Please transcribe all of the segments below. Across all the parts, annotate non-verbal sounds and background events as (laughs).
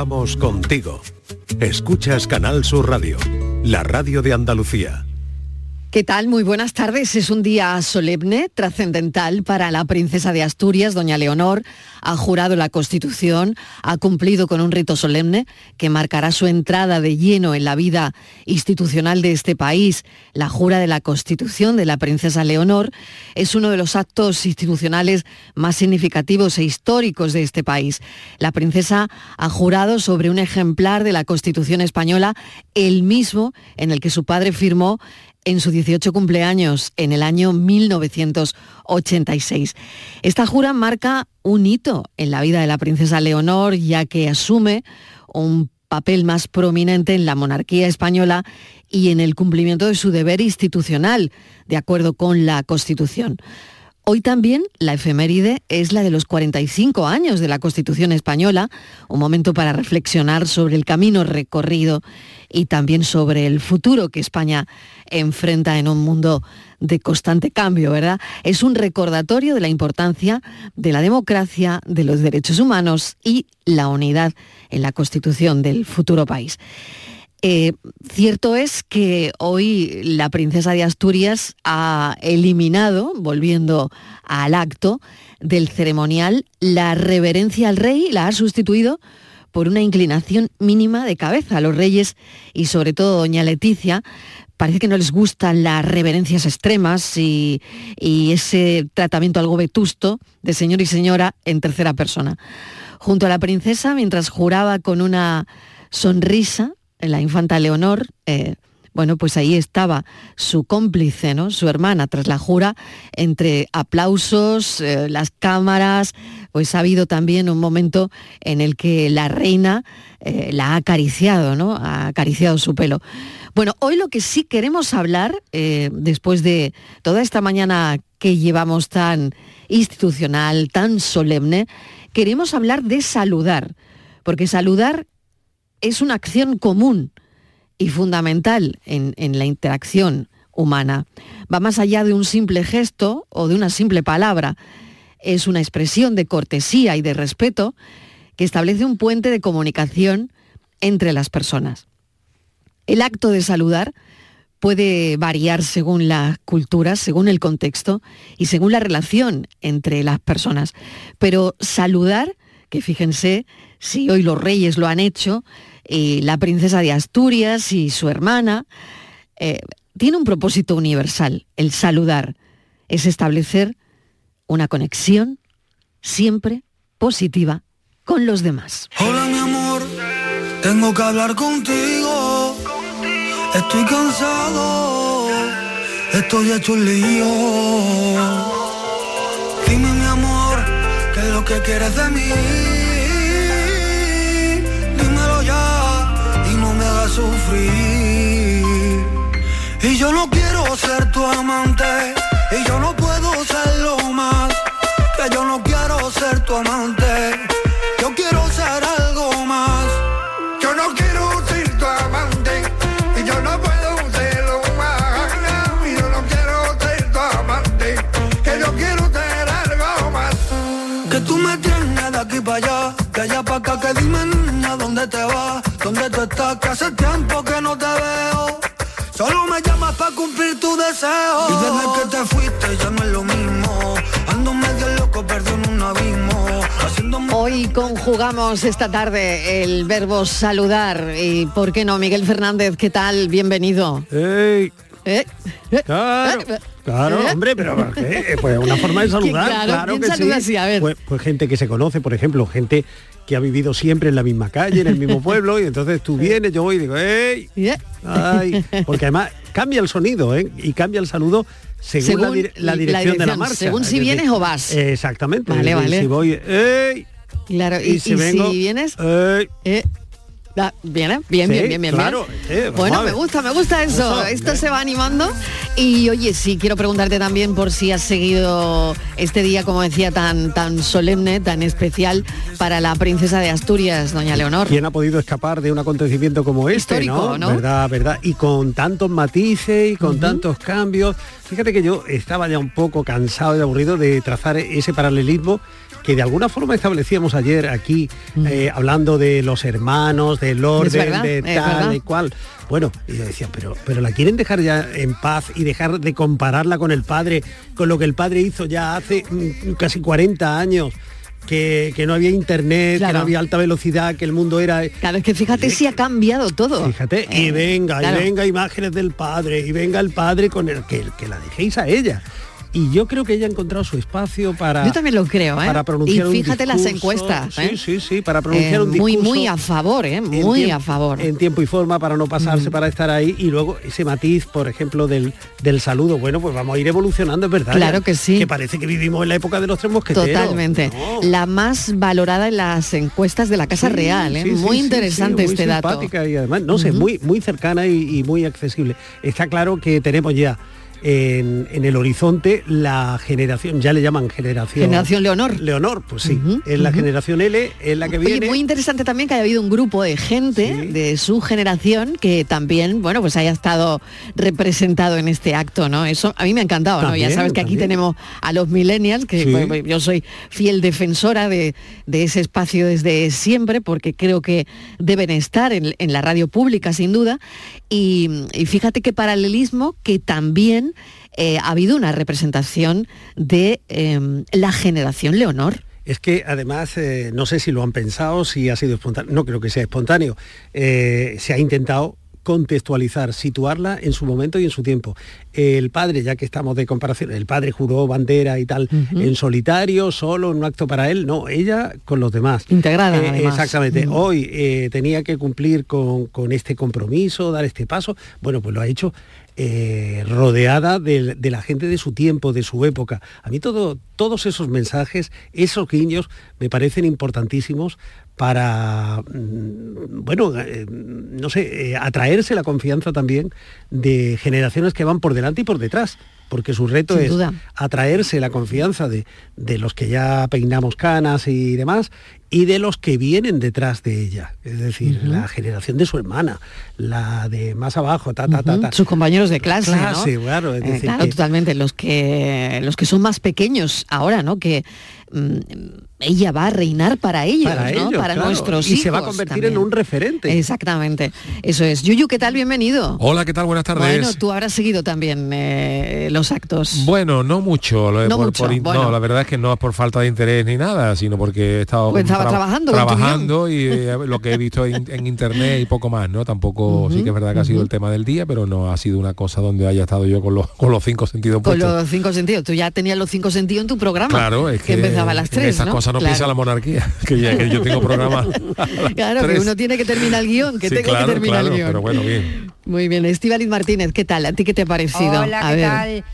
Vamos contigo. Escuchas Canal Sur Radio, la radio de Andalucía. ¿Qué tal? Muy buenas tardes. Es un día solemne, trascendental para la princesa de Asturias, doña Leonor. Ha jurado la Constitución, ha cumplido con un rito solemne que marcará su entrada de lleno en la vida institucional de este país. La jura de la Constitución de la princesa Leonor es uno de los actos institucionales más significativos e históricos de este país. La princesa ha jurado sobre un ejemplar de la Constitución española, el mismo en el que su padre firmó en su 18 cumpleaños en el año 1986. Esta jura marca un hito en la vida de la princesa Leonor, ya que asume un papel más prominente en la monarquía española y en el cumplimiento de su deber institucional, de acuerdo con la Constitución. Hoy también la efeméride es la de los 45 años de la Constitución española, un momento para reflexionar sobre el camino recorrido y también sobre el futuro que España enfrenta en un mundo de constante cambio, ¿verdad? Es un recordatorio de la importancia de la democracia, de los derechos humanos y la unidad en la constitución del futuro país. Eh, cierto es que hoy la princesa de Asturias ha eliminado, volviendo al acto del ceremonial, la reverencia al rey, la ha sustituido por una inclinación mínima de cabeza. A los reyes y sobre todo doña Leticia parece que no les gustan las reverencias extremas y, y ese tratamiento algo vetusto de señor y señora en tercera persona. Junto a la princesa, mientras juraba con una sonrisa, la infanta Leonor, eh, bueno, pues ahí estaba su cómplice, ¿no? Su hermana, tras la jura, entre aplausos, eh, las cámaras, pues ha habido también un momento en el que la reina eh, la ha acariciado, ¿no? Ha acariciado su pelo. Bueno, hoy lo que sí queremos hablar, después de toda esta mañana que llevamos tan institucional, tan solemne, queremos hablar de saludar, porque saludar es una acción común y fundamental en, la interacción humana. Va más allá de un simple gesto o de una simple palabra. Es una expresión de cortesía y de respeto que establece un puente de comunicación entre las personas. El acto de saludar puede variar según las culturas, según el contexto y según la relación entre las personas. Pero saludar, que fíjense, si hoy los reyes lo han hecho, y la princesa de Asturias y su hermana, eh, tiene un propósito universal, el saludar, es establecer una conexión siempre positiva con los demás. Hola mi amor, tengo que hablar contigo. Estoy cansado, estoy hecho un lío. Dime mi amor, ¿qué es lo que quieres de mí? Y yo no quiero ser tu amante, y yo no puedo serlo más. Que yo no quiero ser tu amante, cumplir tu deseo. Y desde que te fuiste ya no es lo mismo. Ando medio loco, perdido en un abismo. Hoy conjugamos esta tarde el verbo saludar. Y por qué no, Miguel Fernández, ¿qué tal? Bienvenido. Hey. ¿Eh? Claro, ¿Eh? claro, ¿Eh? hombre, pero ¿qué? Pues una forma de (laughs) saludar, claro, que sí. Así? A ver. Pues, pues, gente que se conoce, por ejemplo, gente que ha vivido siempre en la misma calle, en el mismo pueblo, y entonces tú (laughs) vienes, yo voy y digo, ¡ey! Ay, porque además cambia el sonido, ¿eh? Y cambia el saludo según, la, dirección de la marcha. Según si vienes o vas. Exactamente. Vale, vale. Si voy, ¡ey! Claro, y, si, vienes, ¡ey! Eh, bien, bien, bien, bien, claro, bueno, me gusta, me gusta eso. Esto se va animando. Y oye, sí, quiero preguntarte también por si has seguido este día, como decía, tan, tan solemne, tan especial para la princesa de Asturias, doña Leonor. ¿Quién ha podido escapar de un acontecimiento como este, ¿no? Verdad, verdad. Y con tantos matices y con tantos cambios. Fíjate que yo estaba ya un poco cansado y aburrido de trazar ese paralelismo que de alguna forma establecíamos ayer aquí, mm. eh, hablando de los hermanos, del orden, de tal y cual. Bueno, y yo decía, pero, pero la quieren dejar ya en paz y dejar de compararla con el padre, con lo que el padre hizo ya hace mm, casi 40 años que, no había internet, que no había alta velocidad, que el mundo era... Claro, es que fíjate si ha cambiado todo. Fíjate, y eh, venga, y venga imágenes del padre, y venga el padre con el que, que la dejéis a ella y yo creo que ella ha encontrado su espacio para yo también lo creo ¿eh? para pronunciar y fíjate las encuestas sí ¿eh? sí sí para pronunciar un discurso muy muy a favor ¿eh? muy a favor. en tiempo y forma para no pasarse para estar ahí. Y luego ese matiz por ejemplo del, del saludo. Bueno pues vamos a ir evolucionando es verdad claro que sí. que parece que vivimos en la época de los tres mosqueteros. Totalmente. La más valorada en las encuestas de la casa real ¿eh? muy interesante este dato. y además no sé muy muy cercana y muy accesible. Está claro que tenemos ya en, el horizonte la generación, ya le llaman generación... Generación Leonor. Leonor, pues sí, es la generación L, es la que viene... muy interesante también que haya habido un grupo de gente de su generación que también, bueno, pues haya estado representado en este acto, ¿no? Eso a mí me ha encantado, ¿no? Ya sabes que aquí tenemos a los millennials, que pues, yo soy fiel defensora de, ese espacio desde siempre, porque creo que deben estar en, la radio pública, sin duda, y fíjate qué paralelismo que también eh, ha habido una representación de em, la generación Leonor. Es que además, eh, no sé si lo han pensado, si ha sido espontáneo, no creo que sea espontáneo, eh, se ha intentado contextualizar, situarla en su momento y en su tiempo. El padre, ya que estamos de comparación, el padre juró bandera y tal, en solitario, solo, en un acto para él, no, ella con los demás. Integrada. exactamente. Hoy tenía que cumplir con, con, este compromiso, dar este paso. Bueno, pues lo ha hecho eh, rodeada de, la gente de su tiempo, de su época. A mí todo, todos esos mensajes, esos guiños, me parecen importantísimos para, mm, bueno, eh, no sé, eh, atraerse la confianza también de generaciones que van por delante y por detrás porque su reto es atraerse la confianza de, de, los que ya peinamos canas y demás y de los que vienen detrás de ella, es decir, la generación de su hermana, la de más abajo, ta, ta, ta, Sus compañeros de clase, claro, es eh, decir, totalmente, los que, los que son más pequeños ahora, ¿no? Que mm, ella va a reinar para ellos, para, ¿no? para nuestros hijos. Y se va a convertir en un referente. Exactamente, eso es. Yuyu, ¿qué tal? Bienvenido. Hola, ¿qué tal? Buenas tardes. Bueno, tú habrás seguido también eh, los actos. Bueno, no mucho. No, mucho. no, la verdad es que no es por falta de interés ni nada, sino porque he estado... Pues trabajando. Trabajando y eh, lo que he visto en, internet y poco más, ¿no? Tampoco, sí que es verdad que ha sido el tema del día, pero no ha sido una cosa donde haya estado yo con los, con los cinco sentidos Con los cinco sentidos. Tú ya tenías los cinco sentidos en tu programa. Claro, es que, empezaba a las tres. Esas cosas no piensa la monarquía, (laughs) que, ya, que yo tengo programa. (laughs) claro, que uno tiene que terminar el guion, que tengo que terminar el guion. Pero bueno, bien. Muy bien. Estivaliz Martínez, ¿qué tal? ¿A ti qué te ha parecido? Hola, ¿qué tal?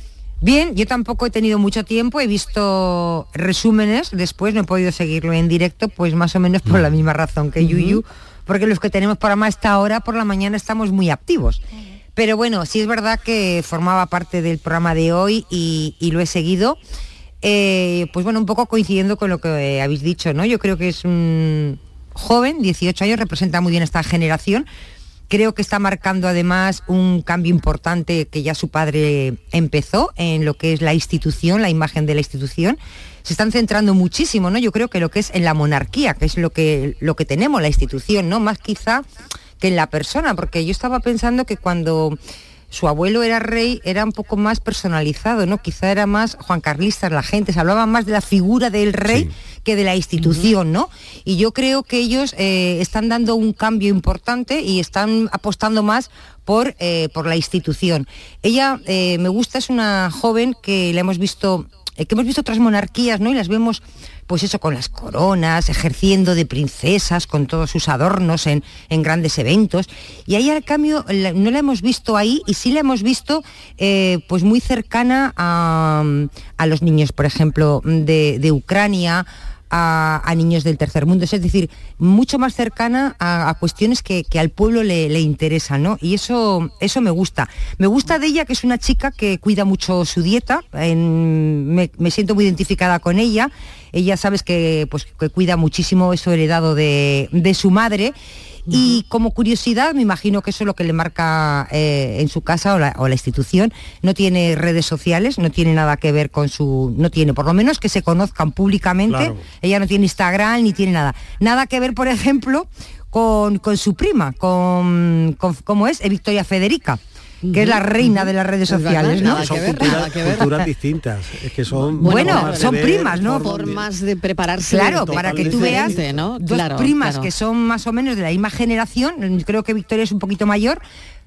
Bien, yo tampoco he tenido mucho tiempo, he visto resúmenes, después no he podido seguirlo en directo, pues más o menos por la misma razón que Yuyu, porque los que tenemos programa a esta hora por la mañana estamos muy activos. Pero bueno, sí es verdad que formaba parte del programa de hoy y, lo he seguido. Eh, pues bueno, un poco coincidiendo con lo que habéis dicho, ¿no? Yo creo que es un joven, 18 años, representa muy bien esta generación Creo que está marcando además un cambio importante que ya su padre empezó en lo que es la institución, la imagen de la institución. Se están centrando muchísimo, ¿no? Yo creo que lo que es en la monarquía, que es lo que, lo que tenemos, la institución, ¿no? Más quizá que en la persona, porque yo estaba pensando que cuando su abuelo era rey, era un poco más personalizado, ¿no? Quizá era más Juan Carlista, la gente, se hablaba más de la figura del rey que de la institución, ¿no? Y yo creo que ellos eh, están dando un cambio importante y están apostando más por, eh, por la institución. Ella, eh, me gusta, es una joven que le hemos visto, que hemos visto otras monarquías, ¿no? Y las vemos pues eso, con las coronas, ejerciendo de princesas, con todos sus adornos en, grandes eventos. Y ahí al cambio no la hemos visto ahí y sí la hemos visto eh, pues muy cercana a, los niños, por ejemplo, de Ucrania, a, niños del tercer mundo, es decir, mucho más cercana a, cuestiones que, al pueblo le, interesan, ¿no? Y eso, eso me gusta. Me gusta de ella que es una chica que cuida mucho su dieta, me, siento muy identificada con ella. Ella sabes que, pues, que cuida muchísimo eso heredado de su madre Y como curiosidad, me imagino que eso es lo que le marca eh, en su casa o la, institución, no tiene redes sociales, no tiene nada que ver con su, no tiene, por lo menos que se conozcan públicamente, ella no tiene Instagram ni tiene nada. Nada que ver, por ejemplo, con, su prima, con, con ¿cómo es? Victoria Federica que es la reina de las redes sociales, ¿no? son culturas, (laughs) distintas, es que son bueno, son primas, ¿no? Formas de prepararse. Claro, para que tú veas ¿no? dos primas que son más o menos de la misma generación, creo que Victoria es un poquito mayor,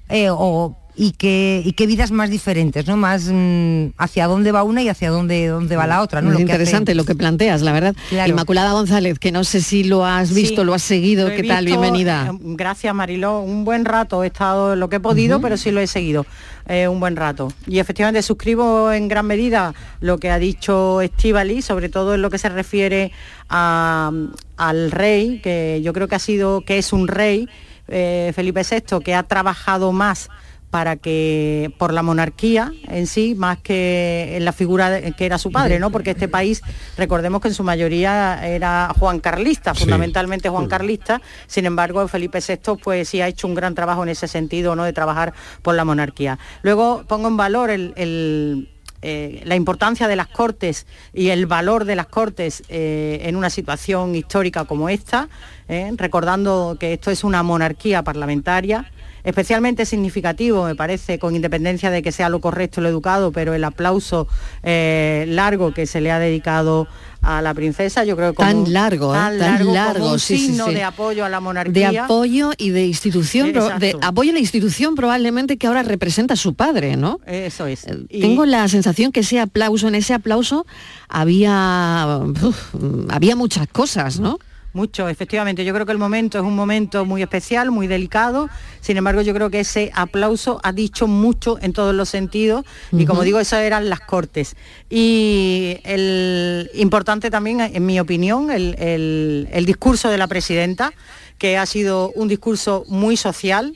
eh, o y qué, y qué vidas más diferentes, ¿no? Más mm, hacia dónde va una y hacia dónde, dónde va la otra, ¿no? lo interesante lo que planteas, la verdad. Inmaculada González, que no sé si lo has visto, lo has seguido, ¿qué tal? Bienvenida. Eh, gracias Mariló, un buen rato, he estado lo que he podido, pero sí lo he seguido, eh, un buen rato. Y efectivamente suscribo en gran medida lo que ha dicho Estivali, sobre todo en lo que se refiere al rey, que yo creo que ha sido, que es un rey, eh, Felipe VI, que ha trabajado más para que por la monarquía en sí más que en la figura que era su padre no porque este país recordemos que en su mayoría era Juan Carlista fundamentalmente Juan Carlista sin embargo Felipe VI pues sí ha hecho un gran trabajo en ese sentido no de trabajar por la monarquía. Luego pongo en valor eh, la importancia de las Cortes y el valor de las Cortes eh, en una situación histórica como esta, eh, recordando que esto es una monarquía parlamentaria, especialmente significativo, me parece, con independencia de que sea lo correcto, lo educado, pero el aplauso eh, largo que se le ha dedicado a la princesa, yo creo que tan largo, ¿eh? tan, largo, como un signo de apoyo a la monarquía, de apoyo y de institución, de apoyo a la institución probablemente que ahora representa a su padre, ¿no? Eso es. Eh, tengo la sensación que ese aplauso, en ese aplauso había había muchas cosas, ¿no? Mucho, efectivamente. Yo creo que el momento es un momento muy especial, muy delicado. Sin embargo, yo creo que ese aplauso ha dicho mucho en todos los sentidos. Y como digo, esas eran las cortes. Y el importante también, en mi opinión, el, el discurso de la presidenta, que ha sido un discurso muy social,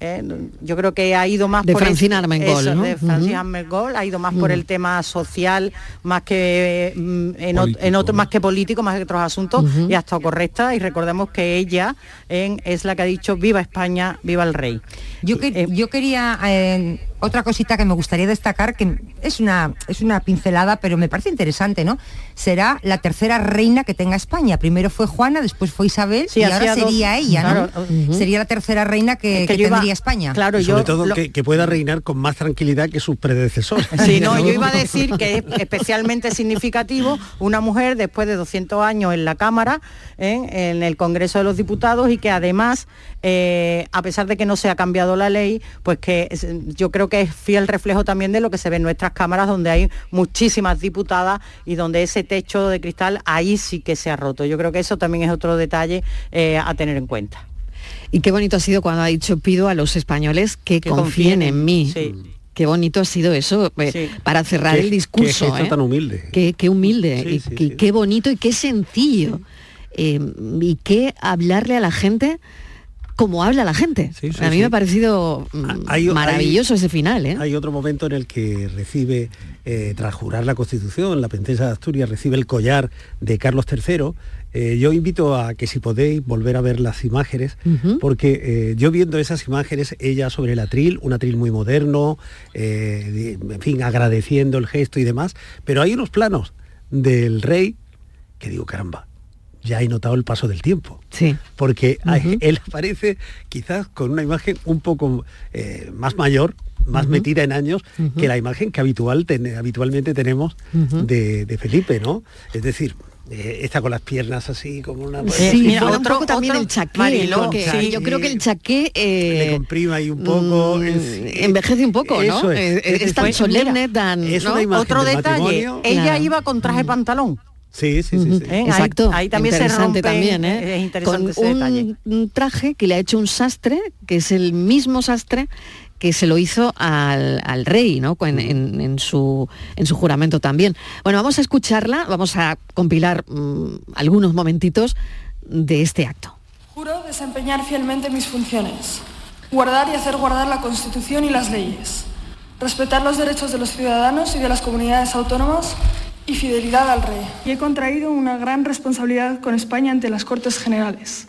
¿eh? yo creo que ha ido más de por Francina Armengol, de Francina Armengol, ha ido más por el tema social, más que mm, en, otro, más que político, más que otros asuntos, y ha estado correcta. Y recordemos que ella es la que ha dicho viva España, viva el rey. Yo, que, eh, yo quería eh, otra cosita que me gustaría destacar, que es una, es una pincelada, pero me parece interesante, ¿no? Será la tercera reina que tenga España. Primero fue Juana, después fue Isabel y ahora sería ella, ¿no? Sería la tercera reina que, tendría España. Claro, sobre todo que, pueda reinar con más tranquilidad que sus predecesores. (laughs) Sí, no, (laughs) yo iba a decir que es especialmente significativo una mujer después de 200 años en la Cámara, ¿eh? en el Congreso de los Diputados, y que además, eh, a pesar de que no se ha cambiado la ley, pues que yo creo que es fiel reflejo también de lo que se ve en nuestras cámaras, donde hay muchísimas diputadas y donde ese techo de cristal ahí sí que se ha roto. Yo creo que eso también es otro detalle eh, a tener en cuenta. Y qué bonito ha sido cuando ha dicho pido a los españoles que, confíen, en mí. Qué bonito ha sido eso eh, para cerrar el discurso. Qué ¿eh? tan humilde. Qué, humilde, y, qué bonito y qué sencillo. y qué hablarle a la gente como habla la gente. a mí me ha parecido mm, maravilloso ese final. ¿eh? Hay otro momento en el que recibe, eh, tras jurar la Constitución, la princesa de Asturias recibe el collar de Carlos III. Eh, yo invito a que si podéis volver a ver las imágenes, porque yo viendo esas imágenes, ella sobre el atril, un atril muy moderno, en fin, agradeciendo el gesto y demás, pero hay unos planos del rey que digo, caramba, ya he notado el paso del tiempo. Sí. Porque él aparece quizás con una imagen un poco eh, más mayor, más metida en años, que la imagen que habitual habitualmente tenemos de, Felipe, ¿no? Es decir, eh, está con las piernas así como una sí, un poco también el chaqué yo creo que el chaqué eh, le comprima ahí un poco mm, envejece un poco no es, tan solemne tan otro detalle ella iba con traje pantalón Sí, sí, sí. ¿Eh? Exacto. Ahí, también se rompe, también, ¿eh? Es interesante Con un, traje que le ha hecho un sastre, que es el mismo sastre que se lo hizo al, rey, ¿no? En, su, en su juramento también. Bueno, vamos a escucharla, vamos a compilar mm, algunos momentitos de este acto. Juro desempeñar fielmente mis funciones, guardar y hacer guardar la Constitución y las leyes, respetar los derechos de los ciudadanos y de las comunidades autónomas y fidelidad al rey. Y he contraído una gran responsabilidad con España ante las Cortes Generales.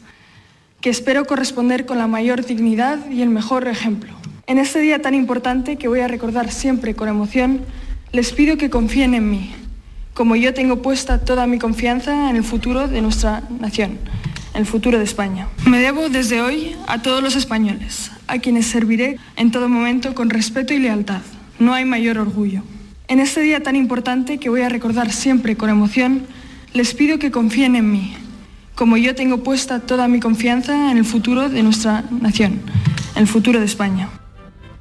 que espero corresponder con la mayor dignidad y el mejor ejemplo. En este día tan importante que voy a recordar siempre con emoción, les pido que confíen en mí, como yo tengo puesta toda mi confianza en el futuro de nuestra nación, en el futuro de España. Me debo desde hoy a todos los españoles, a quienes serviré en todo momento con respeto y lealtad. No hay mayor orgullo. En este día tan importante que voy a recordar siempre con emoción, les pido que confíen en mí, como yo tengo puesta toda mi confianza en el futuro de nuestra nación, en el futuro de España.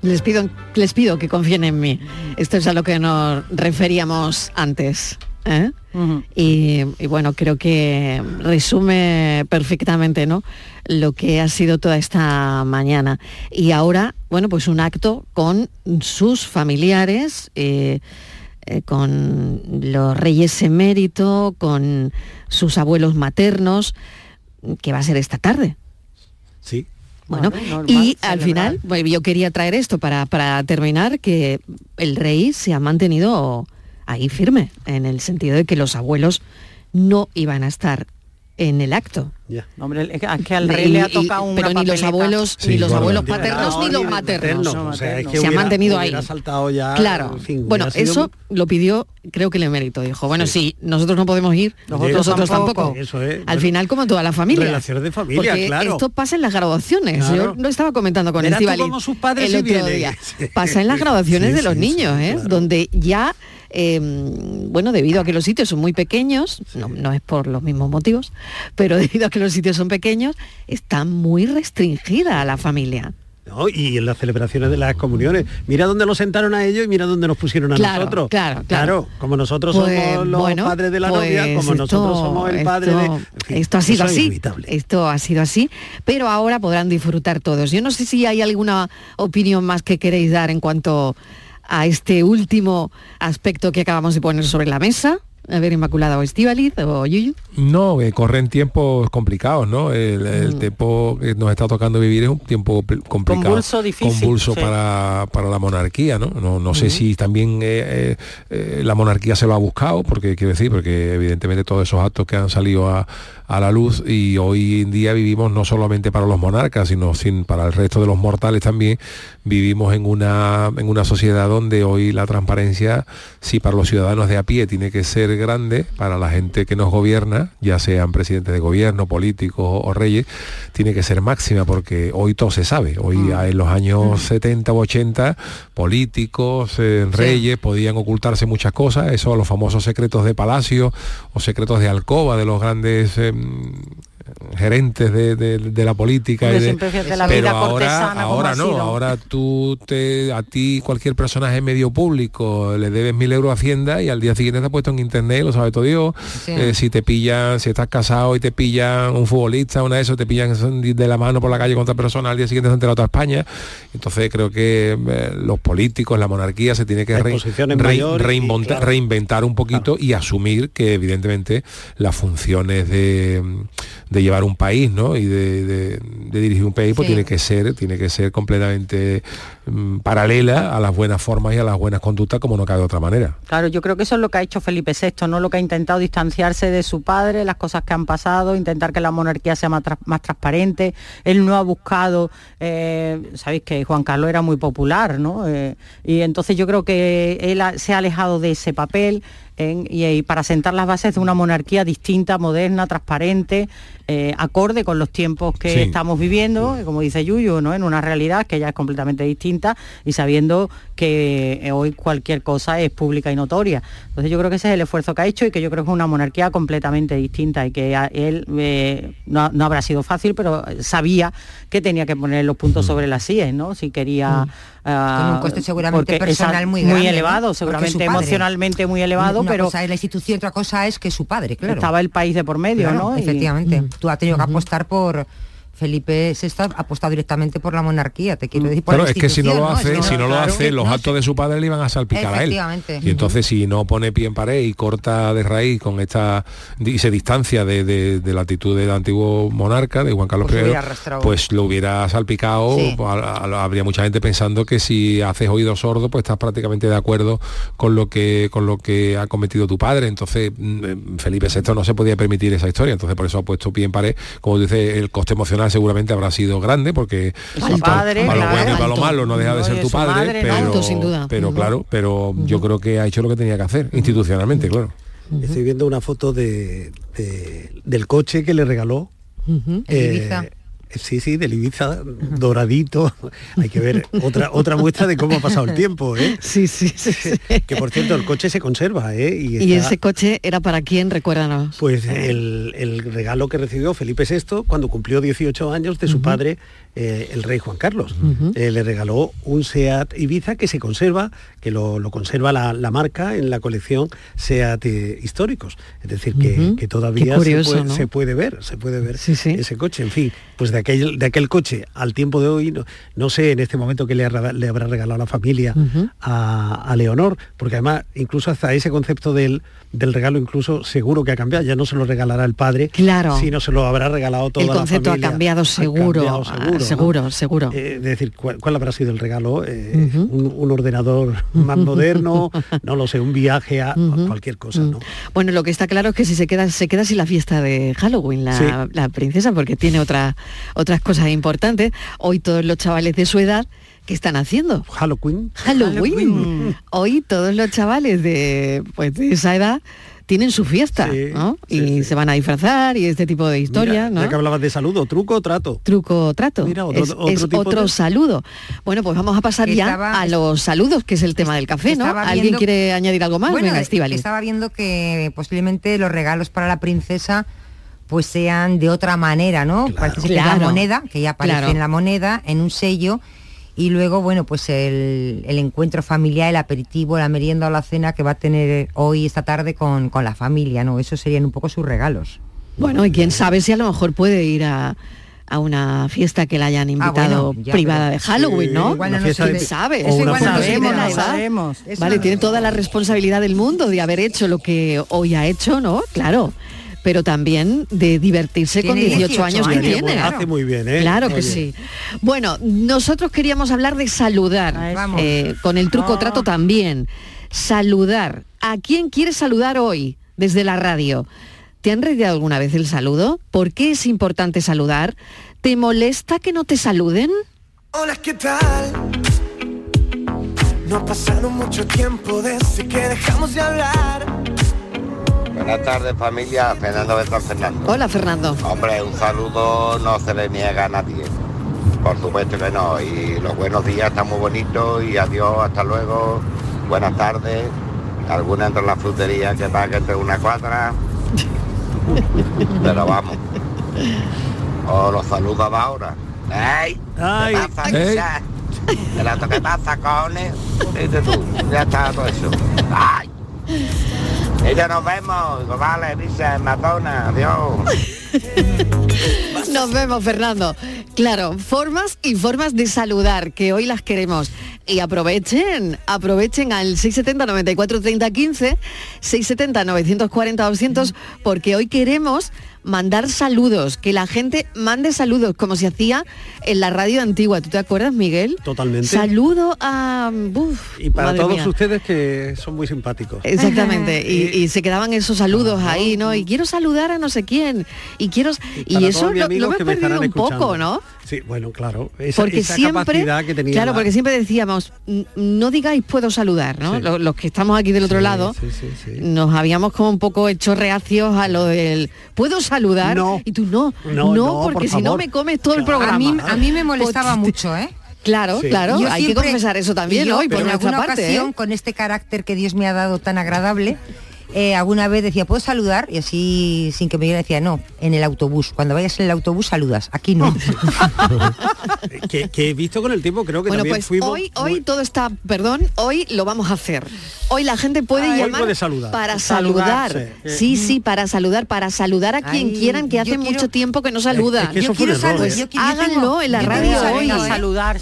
Les pido, les pido que confíen en mí. Esto es a lo que nos referíamos antes. ¿eh? Y, bueno, creo que resume perfectamente ¿no? lo que ha sido toda esta mañana. Y ahora, bueno, pues un acto con sus familiares, eh, eh, con los reyes emérito, con sus abuelos maternos, que va a ser esta tarde. Sí, bueno, y al final, yo quería traer esto para, para terminar, que el rey se ha mantenido ahí firme, en el sentido de que los abuelos no iban a estar en el acto. Hombre, es que al rey le ha tocado un Pero ni los abuelos, ni los abuelos paternos, ni los maternos. se ha mantenido ahí. claro. bueno, eso lo pidió, creo que el emérito. Dijo, bueno, sí. nosotros no podemos ir, nosotros, tampoco. Al final, como toda la familia. Relaciones de familia, claro. Esto pasa en las graduaciones. Yo lo estaba comentando con Estivali el otro día. (laughs) Pasa en las graduaciones de los niños, ¿eh? donde ya Em, bueno, debido a que los sitios son muy pequeños, no, es por los mismos motivos, pero (laughs) debido a que los sitios son pequeños, está muy restringida a la familia. Y en las celebraciones de las comuniones. Mira dónde nos sentaron a ellos y mira dónde nos pusieron a nosotros. Claro, claro. como nosotros pues, somos los padres de la novia, pues como nosotros somos el padre de. esto ha sido así. Esto ha sido así. Pero ahora podrán disfrutar todos. Yo no sé si hay alguna opinión más que queréis dar en cuanto a este último aspecto que acabamos de poner sobre la mesa? A ver, Inmaculada o Estivaliz o Yuyu. No, eh, corren tiempos complicados, ¿no? El, mm. tiempo que nos está tocando vivir es un tiempo complicado. Convulso, difícil. Convulso para, la monarquía, ¿no? No, sé si también eh, eh, la monarquía se lo ha buscado, porque quiero decir, porque evidentemente todos esos actos que han salido a, a la luz y hoy en día vivimos no solamente para los monarcas, sino sin, para el resto de los mortales también, vivimos en una, en una sociedad donde hoy la transparencia, si para los ciudadanos de a pie tiene que ser grande, para la gente que nos gobierna, ya sean presidentes de gobierno, políticos o, reyes, tiene que ser máxima, porque hoy todo se sabe. Hoy mm. en los años 70 u 80, políticos, eh, reyes, podían ocultarse muchas cosas, eso los famosos secretos de palacio o secretos de alcoba de los grandes eh, Um, gerentes de, la política y de, pero ahora, ahora no ahora tú te a ti cualquier personaje medio público le debes mil euros a Hacienda y al día siguiente te ha puesto en internet lo sabe todo Dios. Eh, si te pillan si estás casado y te pillan un futbolista una de esos te pillan de la mano por la calle con otra persona al día siguiente se entera toda España. Entonces creo que eh, los políticos la monarquía se tiene que reinventar, reinventar un poquito y asumir que evidentemente las funciones de de llevar un país, ¿no? Y de, dirigir un país, pues tiene que ser, tiene que ser completamente mm, paralela a las buenas formas y a las buenas conductas, como no cabe de otra manera. Claro, yo creo que eso es lo que ha hecho Felipe VI, ¿no? Lo que ha intentado distanciarse de su padre, las cosas que han pasado, intentar que la monarquía sea más, transparente. Él no ha buscado, eh, sabéis que Juan Carlos era muy popular, ¿no? Eh, y entonces yo creo que él se ha alejado de ese papel y, para sentar las bases de una monarquía distinta, moderna, transparente, eh, acorde con los tiempos que estamos viviendo, como dice Yuyu, ¿no? en una realidad que ya es completamente distinta y sabiendo que eh, hoy cualquier cosa es pública y notoria. Entonces yo creo que ese es el esfuerzo que ha hecho y que yo creo que es una monarquía completamente distinta y que él eh, no, habrá sido fácil, pero sabía que tenía que poner los puntos mm. sobre las sillas, ¿no? Si quería... Mm. Ah, con un coste seguramente personal muy grande. Muy elevado, seguramente emocionalmente muy elevado, pero... Cosa es la institución, otra cosa es que su padre, claro. Estaba el país de por medio, ¿no? Efectivamente. Mm. Tú has tenido que apostar por Felipe VI ha apostado directamente por la monarquía, te quiero decir. Pero es que si no lo hace, si no lo hace, los actos de su padre le iban a salpicar a él. Y entonces si no pone pie en pared y corta de raíz con esta y se distancia de, la actitud del antiguo monarca, de Juan Carlos pues I, pues lo hubiera salpicado. habría mucha gente pensando que si haces oído sordo, pues estás prácticamente de acuerdo con lo que con lo que ha cometido tu padre. Entonces mm, Felipe VI no se podía permitir esa historia. Entonces por eso ha puesto pie en pared, como dice, el coste emocional seguramente habrá sido grande porque para, padre, para, lo bueno y para lo malo no deja de ser tu padre, pero, sin duda. pero claro, pero yo creo que ha hecho lo que tenía que hacer institucionalmente, claro. Estoy viendo una foto de, del coche que le regaló. Sí, sí, del Ibiza doradito. Hay que ver otra otra muestra de cómo ha pasado el tiempo, ¿eh? Sí, sí, sí. (laughs) que por cierto, el coche se conserva, ¿eh? Y, ese coche era para quién? Recuérdanos. Pues el, el, regalo que recibió Felipe VI cuando cumplió 18 años de su padre eh, el rey Juan Carlos. Eh, le regaló un SEAT Ibiza que se conserva, que lo, conserva la, marca en la colección SEAT históricos. Es decir, que, todavía se, puede, ver, se puede ver ese coche. En fin, pues de aquel, de aquel coche al tiempo de hoy, no, sé en este momento que le, habrá regalado la familia a, Leonor, porque además incluso hasta ese concepto del, del regalo incluso seguro que ha cambiado, ya no se lo regalará el padre, claro. sino se lo habrá regalado todo El concepto ha cambiado seguro, seguro, seguro. Eh, es decir, ¿cuál, habrá sido el regalo? Eh, un, ordenador más moderno, (laughs) no lo sé, un viaje a cualquier cosa, ¿no? Bueno, lo que está claro es que si se queda, se queda sin la fiesta de Halloween, la, princesa, porque tiene otra, otras cosas importantes. Hoy todos los chavales de su edad ¿Qué están haciendo? Halloween. Halloween. Hoy todos los chavales de, pues, de esa edad tienen su fiesta, ¿no? y se van a disfrazar y este tipo de historias, ¿no? Ya que hablabas de saludo, truco o trato. Truco o trato. Mira, otro, es, otro, saludo. Bueno, pues vamos a pasar ya a los saludos, que es el tema del café, ¿no? ¿Alguien quiere añadir algo más? Bueno, Estaba viendo que posiblemente los regalos para la princesa pues sean de otra manera, ¿no? Parece que la moneda, que ya aparece en la moneda, en un sello, y luego, bueno, pues el, encuentro familiar, el aperitivo, la merienda o la cena que va a tener hoy, esta tarde con, la familia, ¿no? Eso serían un poco sus regalos. Bueno, y quién sabe si a lo mejor puede ir a, una fiesta que la hayan ah, invitado privada de Halloween, ¿no? Igual no, sabe. Eso igual no sabemos, Vale, tiene toda la responsabilidad del mundo de haber hecho lo que hoy ha hecho, ¿no? Claro pero también de divertirse con 18, años, que tiene. Hace muy bien, ¿eh? Claro que sí. Bueno, nosotros queríamos hablar de saludar, eh, con el truco trato también. Saludar. ¿A quién quieres saludar hoy desde la radio? ¿Te han regalado alguna vez el saludo? ¿Por qué es importante saludar? ¿Te molesta que no te saluden? Hola, ¿qué tal? No ha pasado mucho tiempo desde que dejamos de hablar Buenas tardes familia, Fernando Beltrán Fernando. Hola Fernando. Hombre, un saludo no se le niega a nadie. Por supuesto que no. Y los buenos días están muy bonitos y adiós, hasta luego. Buenas tardes. Alguna entra en la frutería que pague entre una cuadra. (laughs) Pero vamos. O los saludos ahora. ¡Ey! ¡Ay! ¿Qué pasa, ¿Qué ¿Qué pasa, cojones? tú, ya está todo eso. ¡Ay! Ella nos vemos. Vale, dice Madonna. Adiós. (laughs) Nos vemos, Fernando. Claro, formas y formas de saludar, que hoy las queremos. Y aprovechen, aprovechen al 670 94 30 15, 670 940 200, porque hoy queremos mandar saludos, que la gente mande saludos, como se hacía en la radio antigua. ¿Tú te acuerdas, Miguel? Totalmente. Saludo a... y para todos ustedes que son muy simpáticos. Exactamente. y, se quedaban esos saludos ahí, ¿no? Y quiero saludar a no sé quién. Y quiero... Y, eso lo, lo hemos perdido un poco, ¿no? Sí, bueno, claro. Esa, porque siempre, que tenía Claro, porque siempre decíamos, no digáis puedo saludar, ¿no? Los, que estamos aquí del otro lado, nos habíamos como un poco hecho reacios a lo del puedo saludar no. y tú no, no, porque si no me comes todo el programa. A mí, me molestaba mucho, ¿eh? Claro, claro, hay que confesar eso también hoy por en alguna parte, ocasión ¿eh? con este carácter que Dios me ha dado tan agradable eh, alguna vez decía, ¿puedo saludar? Y así, sin que me diera, decía, no, en el autobús. Cuando vayas en el autobús saludas, aquí no. (laughs) (laughs) que, he visto con el tiempo, creo que bueno, también pues Hoy, hoy todo está, perdón, hoy lo vamos a hacer. Hoy la gente puede llamar para saludar. Sí, sí, para saludar, para saludar a quien quieran que hace mucho tiempo que no saluda. yo quiero saludar. Háganlo en la radio hoy. saludar.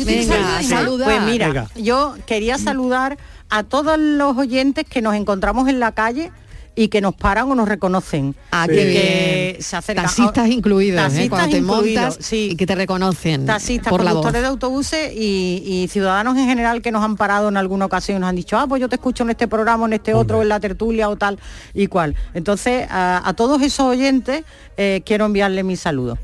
saludar. Pues mira, yo quería saludar a todos los oyentes que nos encontramos en la calle y que nos paran o nos reconocen. Ah, que se acercan. Taxistas incluidos, ¿eh? cuando te montas sí. y que te reconocen Taxistas, por conductores de autobuses y, ciudadanos en general que nos han parado en alguna ocasión y nos han dicho, ah, pues yo te escucho en este programa, en este otro, en la tertulia o tal y cual. Entonces, a, todos esos oyentes eh, quiero enviarle mi saludo.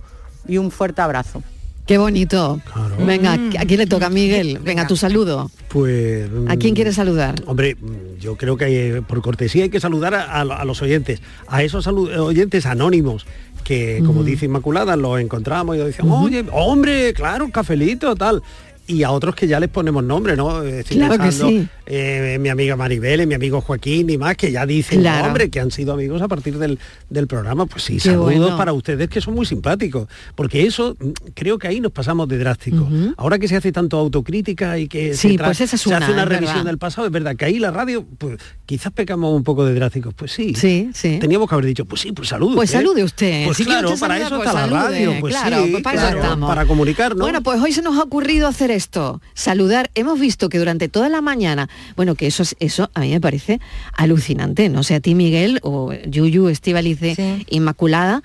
y un fuerte abrazo. Qué bonito. Venga, ¿a quién le toca, Miguel? Venga, tu saludo. Pues... ¿A quién quieres saludar? Hombre, yo creo que por cortesía hay que saludar a, los oyentes, a esos oyentes anónimos que, como dice Inmaculada, los encontramos y nos dicen, oye, hombre, claro, cafelito, tal y a otros que ya les ponemos nombre, ¿no? claro que sí. Eh, mi amiga Maribel, mi amigo Joaquín y más, que ya dicen nombre, que han sido amigos a partir del, programa. Pues sí, saludos para ustedes que son muy simpáticos, porque eso mm, creo que ahí nos pasamos de drástico. Ahora que se hace tanto autocrítica y que se, pues hace una revisión del pasado, es verdad que ahí la radio, pues quizás pecamos un poco de drásticos. Pues sí, sí, sí. teníamos que haber dicho, pues sí, pues saludos. Pues salude usted. Pues claro, para eso está la radio, pues claro, sí, para, para comunicarnos. Bueno, pues hoy se nos ha ocurrido hacer esto, saludar. Hemos visto que durante toda la mañana, bueno, que eso, eso a mí me parece alucinante, no sé, a ti Miguel o Yuyu, Estivalice, Inmaculada,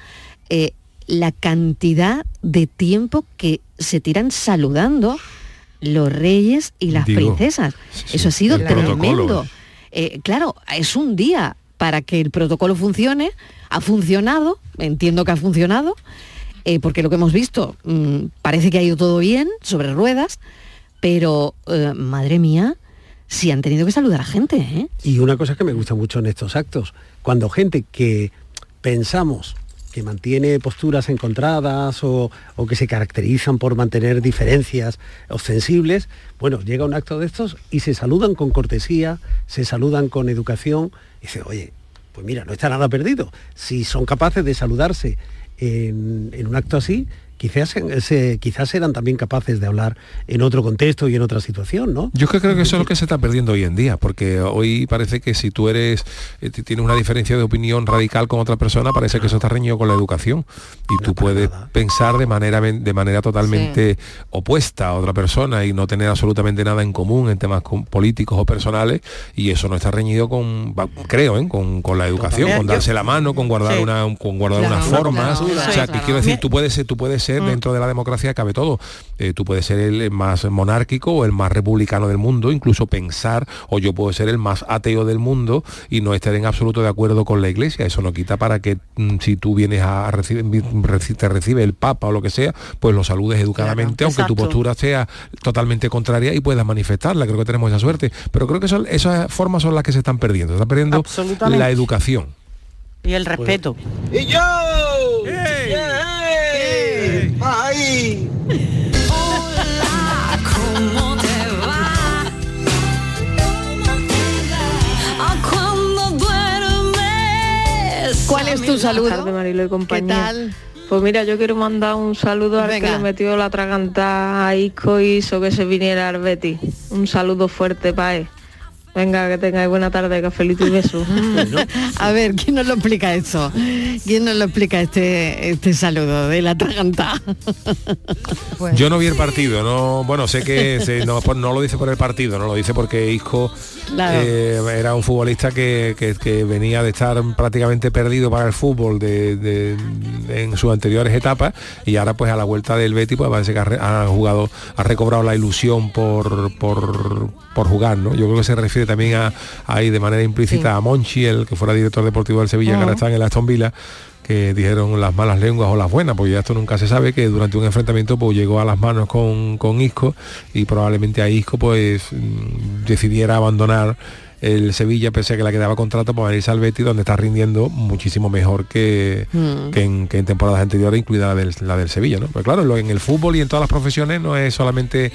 eh, la cantidad de tiempo que se tiran saludando los reyes y las princesas. eso ha sido tremendo. Eh, claro, es un día para que el protocolo funcione, ha funcionado, entiendo que ha funcionado, eh, porque lo que hemos visto mm, parece que ha ido todo bien sobre ruedas, pero eh, madre mía, si han tenido que saludar a gente. ¿eh? Y una cosa que me gusta mucho en estos actos, cuando gente que pensamos que mantiene posturas encontradas o, que se caracterizan por mantener diferencias ostensibles, bueno, llega un acto de estos y se saludan con cortesía, se saludan con educación, y dice, oye, pues mira, no está nada perdido. Si son capaces de saludarse en un acto así, quizás, quizás eran también capaces de hablar en otro contexto y en otra situación, ¿no? Yo creo que eso es lo que se está perdiendo hoy en día, porque hoy parece que si tú eres, eh, tienes una diferencia de opinión radical con otra persona, parece que eso está reñido con la educación. Y tú puedes pensar de manera, de manera totalmente opuesta a otra persona y no tener absolutamente nada en común en temas políticos o personales, y eso no está reñido con, creo, ¿eh? con, la educación, con darse la mano, con guardar una, con guardar unas formas. o sea, que quiero decir, tú puedes ser, tú puedes Mm. dentro de la democracia cabe todo. Eh, tú puedes ser el más monárquico o el más republicano del mundo, incluso pensar, o yo puedo ser el más ateo del mundo y no estar en absoluto de acuerdo con la iglesia. Eso no quita para que mm, si tú vienes a recibir, te recibe el Papa o lo que sea, pues lo saludes educadamente, aunque tu postura sea totalmente contraria y puedas manifestarla. Creo que tenemos esa suerte. Pero creo que esas formas son las que se están perdiendo. Se está perdiendo la educación. Y el respeto. ¡Y yo! Hola, ¿cómo te va? Cuando duermes. ¿Cuál es tu saludo? Buenas Marilo y compañía. ¿Qué tal? Pues mira, yo quiero mandar un saludo al que le metió la traganta a Isco y hizo que se viniera al Betty. Un saludo fuerte para él. Venga, que tengáis buena tarde, cafelito y beso. (laughs) (laughs) A ver, ¿quién nos lo explica eso? ¿Quién nos lo explica este, este saludo de la traganta? (laughs) Yo no vi el partido, no, bueno, sé que no, lo dice por el partido, no lo dice porque Isco eh, era un futbolista que, venía de estar prácticamente perdido para el fútbol de, en sus anteriores etapas y ahora pues a la vuelta del Betty pues parece que ha, jugado, ha recobrado la ilusión por, por, por jugar, ¿no? Yo creo que se refiere también a, ahí de manera implícita a Monchi, el que fuera director deportivo del Sevilla, que ahora está en el Aston Villa, que dijeron las malas lenguas o las buenas, porque ya esto nunca se sabe, que durante un enfrentamiento pues llegó a las manos con, con Isco y probablemente a Isco pues mm, decidiera abandonar el Sevilla, pese a que la quedaba contrato para irse al Betis, donde está rindiendo muchísimo mejor que, mm. que, en, temporadas anteriores, incluida la del, la del Sevilla. ¿no? Pues claro, en el fútbol y en todas las profesiones no es solamente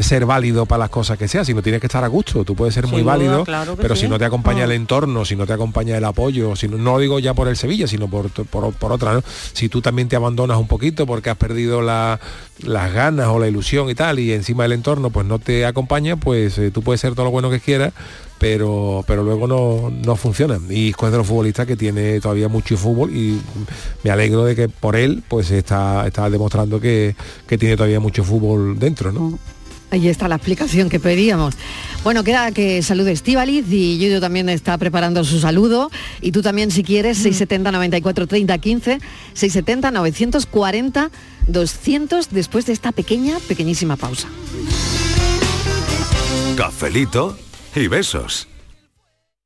ser válido para las cosas que sea, sino tienes que estar a gusto. Tú puedes ser muy válido, pero si no te acompaña el ah. entorno, si no te acompaña el apoyo, si no, lo digo ya por el Sevilla, sino por, por, otra, ¿no? Si tú también te abandonas un poquito porque has perdido las ganas o la ilusión y tal, y encima el entorno pues no te acompaña, pues eh, tú puedes ser todo lo bueno que quieras, pero, pero luego no, no funciona. Y es de los futbolistas que tiene todavía mucho fútbol y me alegro de que por él pues está, está demostrando que, que tiene todavía mucho fútbol dentro, ¿no? Ahí está la explicación que pedíamos. Bueno, queda que salude Estivaliz y yo también está preparando su saludo. Y tú también, si quieres, 670 94 30 15, 670 940 200 después de esta pequeña, pequeñísima pausa. Cafelito y besos.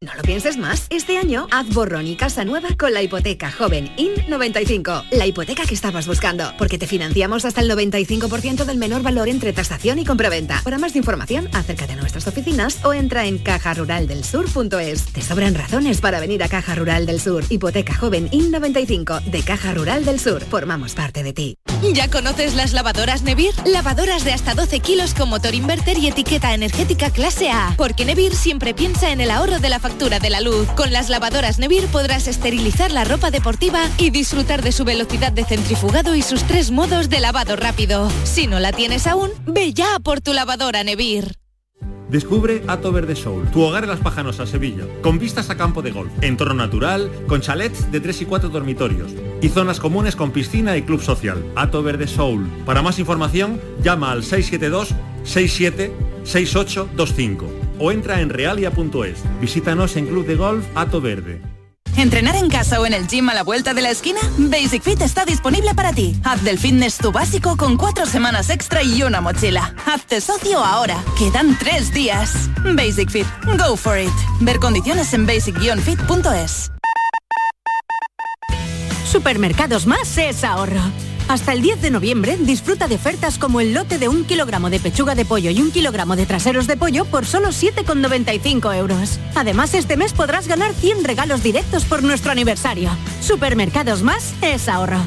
No lo pienses más. Este año haz borrón y casa nueva con la hipoteca joven IN95. La hipoteca que estabas buscando. Porque te financiamos hasta el 95% del menor valor entre tasación y compraventa. Para más información, acércate a nuestras oficinas o entra en cajaruraldelsur.es. Te sobran razones para venir a Caja Rural del Sur. Hipoteca joven IN95 de Caja Rural del Sur. Formamos parte de ti. ¿Ya conoces las lavadoras Nevir? Lavadoras de hasta 12 kilos con motor inverter y etiqueta energética clase A. Porque Nevir siempre piensa en el ahorro de la factura de la luz. Con las lavadoras Nevir podrás esterilizar la ropa deportiva y disfrutar de su velocidad de centrifugado y sus tres modos de lavado rápido. Si no la tienes aún, ve ya por tu lavadora Nevir. Descubre Ato Verde Soul, tu hogar en Las Pajanosas, Sevilla, con vistas a campo de golf, entorno natural, con chalets de 3 y 4 dormitorios y zonas comunes con piscina y club social. Ato Verde Soul. Para más información, llama al 672 67 6825 o entra en realia.es. Visítanos en Club de Golf Ato Verde. ¿Entrenar en casa o en el gym a la vuelta de la esquina? Basic Fit está disponible para ti. Haz del fitness tu básico con cuatro semanas extra y una mochila. Hazte socio ahora. Quedan tres días. Basic Fit. Go for it. Ver condiciones en basic-fit.es. Supermercados Más es ahorro. Hasta el 10 de noviembre disfruta de ofertas como el lote de un kilogramo de pechuga de pollo y un kilogramo de traseros de pollo por solo 7,95 euros. Además, este mes podrás ganar 100 regalos directos por nuestro aniversario. Supermercados Más es ahorro.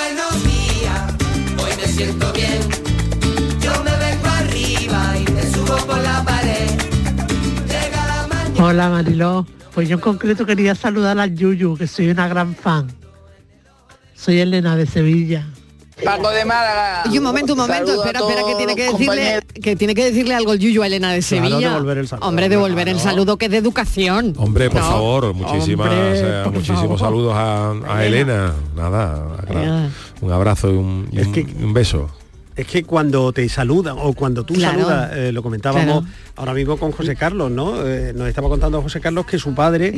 siento bien. Yo me vengo arriba y te subo por la pared. Llega la mañana. Hola Mariló, pues yo en concreto quería saludar a Yuyu, que soy una gran fan. Soy Elena de Sevilla. Paco de Málaga. Y un momento, un momento, Saludo espera, espera, que tiene que decirle, compañeros. que tiene que decirle algo el Yuyu a Elena de Claro, Sevilla. devolver el saludo, Hombre, devolver el claro. saludo que es de educación. Hombre, por No. favor, muchísimas, Hombre, o sea, por muchísimos favor. saludos a, a Elena. Nada, claro, un abrazo y un, y un- y un beso. Es que cuando te saludan o cuando tú Claro. saludas, eh, lo comentábamos Claro. ahora mismo con José Carlos, ¿no? Eh, nos estaba contando José Carlos que su padre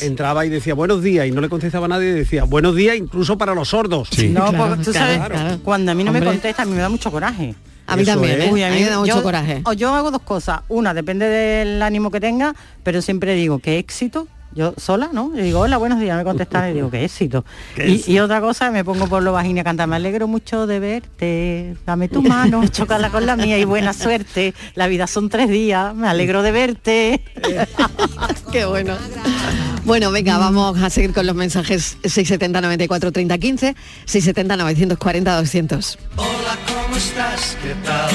entraba y decía buenos días y no le contestaba a nadie y decía buenos días incluso para los sordos. No, porque tú sabes, Claro. cuando a mí no me contesta, a mí me da mucho coraje. A mí Eso también, es. ¿eh? Uy, A mí me da mucho yo- coraje. O yo hago dos cosas. Una, depende del ánimo que tenga, pero siempre digo, qué éxito. Yo sola, ¿no? Yo digo, hola, buenos días, me contestan y digo, qué éxito. (laughs) Qué Y, éxito. y otra cosa, me pongo por lo vagina a cantar, me alegro mucho de verte, dame tu mano, (laughs) chócala con la mía y buena suerte. La vida son tres días, me alegro de verte. (laughs) Qué bueno. Bueno, venga, vamos a seguir con los mensajes 670 94 30 15, 670 940 200. Hola, ¿cómo estás? ¿Qué tal?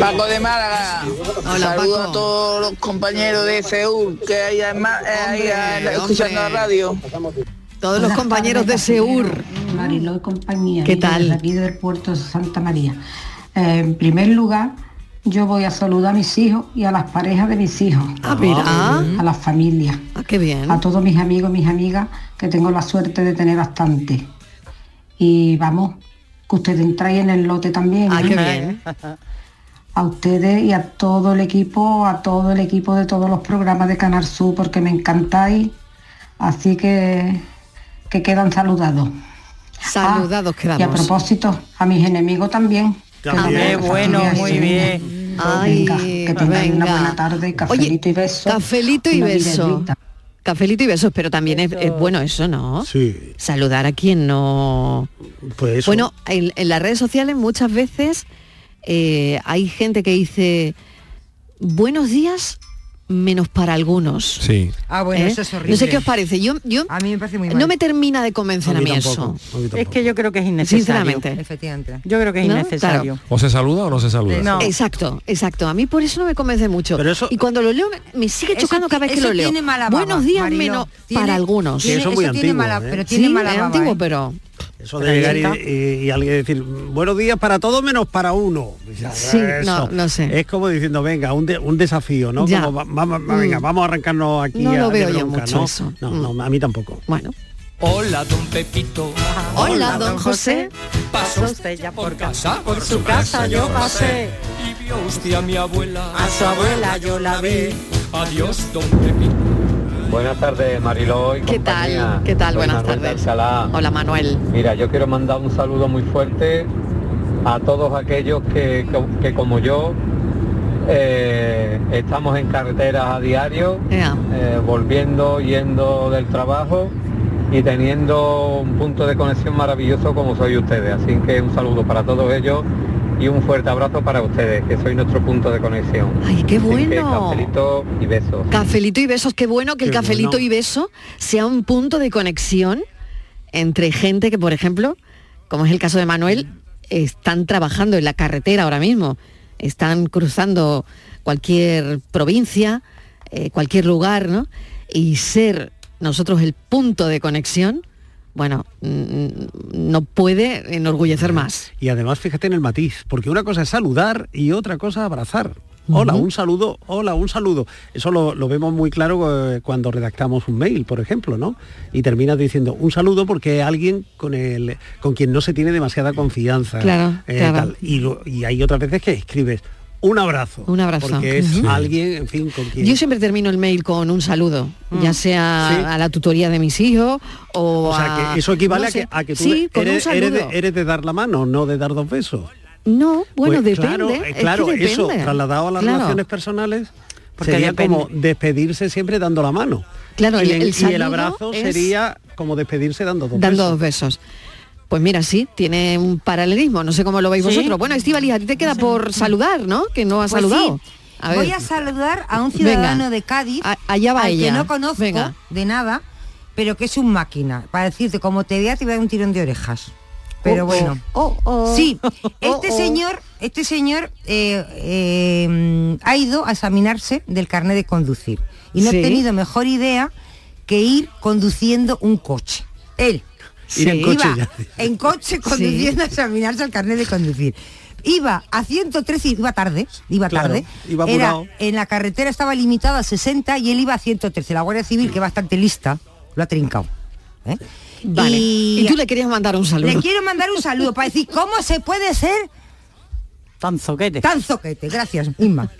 Paco de Málaga. Hola, Saludo Paco. a todos los compañeros de Seúl que hay en Ma- eh, eh, escuchando la radio. Todos los compañeros de Seur. Mariló y compañía. ¿Qué tal? aquí del puerto de Santa María. Eh, en primer lugar, yo voy a saludar a mis hijos y a las parejas de mis hijos. Ah, mira. A las familias. Ah, qué bien. A todos mis amigos y mis amigas que tengo la suerte de tener bastante. Y vamos, que ustedes entráis en el lote también. Ah, ¿eh? qué bien. (laughs) A ustedes y a todo el equipo, a todo el equipo de todos los programas de Canal Sur, porque me encantáis. Así que que quedan saludados. Saludados Ah, quedamos. Y a propósito, a mis enemigos también. que También. Qué bueno, muy bien. Ay, venga, que tengáis una buena tarde, cafelito y beso. Cafelito y beso. Cafelito y besos, pero también es, es bueno eso, ¿no? Sí. Saludar a quien no... Pues eso. Bueno, en, en las redes sociales muchas veces eh, hay gente que dice buenos días menos para algunos. Sí. Ah, bueno, ¿Eh? eso es horrible. No sé qué os parece. Yo, yo A mí me parece muy no mal. me termina de convencer a mí, eso. Es que yo creo que es innecesario. Sinceramente. Efectivamente. Yo creo que es ¿No? innecesario. O se saluda o no se saluda. Exacto, exacto. A mí por eso no me convence mucho. y cuando lo leo me, sigue Eso chocando cada vez que lo leo. tiene mala baba, Buenos días menos Tiene- para algunos. tiene- eso muy antiguo, mala- ¿eh? pero tiene Sí, mala baba, antiguo, ¿eh? pero Eso de llegar y, y- y alguien decir buenos días para todos menos para uno. Sí, no, no sé. Es como diciendo, venga, un, de- un desafío, ¿no? Ya. Como, va- vamos, va- venga, Mm. vamos a arrancarnos aquí. No a- lo veo yo bronca, mucho ¿no? eso. No, Mm. no, a mí tampoco. Bueno. Hola, don Pepito. Hola, don José. Pasó usted ya por casa. Por su casa yo pasé. Y vio usted a mi abuela. A su abuela yo la vi. Adiós, don Pepito. Buenas tardes, Mariló y ¿Qué compañía. tal? ¿Qué tal? Soy Buenas Manuel tardes. Hola, Manuel. Mira, yo quiero mandar un saludo muy fuerte a todos aquellos que, que- que como yo eh, estamos en carreteras a diario, eh, volviendo, yendo del trabajo y teniendo un punto de conexión maravilloso como soy ustedes. Así que un saludo para todos ellos y un fuerte abrazo para ustedes, que soy nuestro punto de conexión. Ay, qué bueno. cafelito y besos. Cafelito y besos, qué bueno que el cafelito bueno. y beso sea un punto de conexión entre gente que, por ejemplo, como es el caso de Manuel, están trabajando en la carretera ahora mismo, están cruzando cualquier provincia, eh, cualquier lugar, ¿no? Y ser nosotros el punto de conexión, bueno, no puede enorgullecer más. Y además fíjate en el matiz, porque una cosa es saludar y otra cosa abrazar. Hola, un saludo, hola, un saludo. Eso lo, lo vemos muy claro eh, cuando redactamos un mail, por ejemplo, ¿no? Y terminas diciendo un saludo porque alguien con el con quien no se tiene demasiada confianza. Claro, eh, claro. tal. Y, lo- y hay otras veces que escribes un abrazo. Un abrazo. Porque es alguien, en fin, con quien. Yo siempre termino el mail con un saludo, ya sea Sí. a la tutoría de mis hijos o, o sea, a- que eso equivale no a, que, sé. a que tú sí, con un eres, saludo. eres de, eres de dar la mano, no de dar dos besos. No, bueno, Pues depende. Claro, es eh, claro eso, trasladado a las Claro. relaciones personales, Porque sería depende. como despedirse siempre dando la mano. Claro, y, el- y abrazo es- sería como despedirse dando dos Dando besos. dos besos. Pues mira, sí, tiene un paralelismo, no sé cómo lo veis ¿Sí? vosotros. Bueno, Estivali, a ti te queda por saludar, ¿no? Que no has Pues saludado. sí. A. Voy a saludar a un Venga. ciudadano de Cádiz, allá va al ella. que no conozco Venga. de nada, pero que es un máquina. Para decirte, como te vea, te voy a dar un tirón de orejas. Pero Oh, bueno. oh, oh. Sí, este (laughs) Oh, oh. señor, este señor eh, eh, ha ido a examinarse del carnet de conducir y no Sí. ha tenido mejor idea que ir conduciendo un coche. Él. Ir en coche iba ya. en coche (laughs) conduciendo a examinarse el carnet de conducir. Iba a 113, y iba tarde, iba Claro, tarde. iba Era, en la carretera estaba limitado a 60 y él iba a 113. La Guardia Civil, que es bastante lista, lo ha trincado. ¿eh? Vale. Y, Y tú le querías mandar un saludo. Le quiero mandar un saludo para decir cómo se puede ser Tan zoquete. Tan zoquete, gracias, Inma.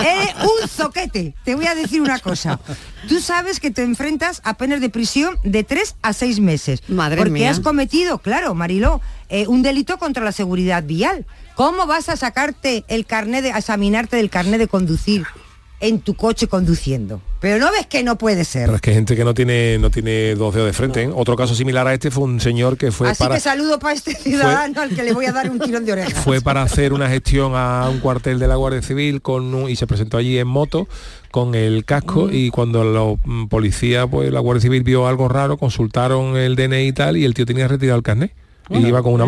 Eres (laughs) un zoquete. Te voy a decir una cosa. Tú sabes que te enfrentas a penas de prisión de tres a seis meses. Madre porque mía. has cometido, claro, Mariló, eh, un delito contra la seguridad vial. ¿Cómo vas a sacarte el carnet de, a examinarte del carnet de conducir en tu coche conduciendo? Pero no ves que no puede ser. Pero es que gente que no tiene no tiene dos dedos de frente. ¿eh? Otro caso similar a este fue un señor que fue Así para que saludo para este ciudadano al que le voy a dar un tirón de orejas. fue para hacer una gestión a un cuartel de la Guardia Civil con un- y se presentó allí en moto con el casco y cuando los mm, policías pues la Guardia Civil vio algo raro consultaron el DNI y tal y el tío tenía retirado el carnet y iba con una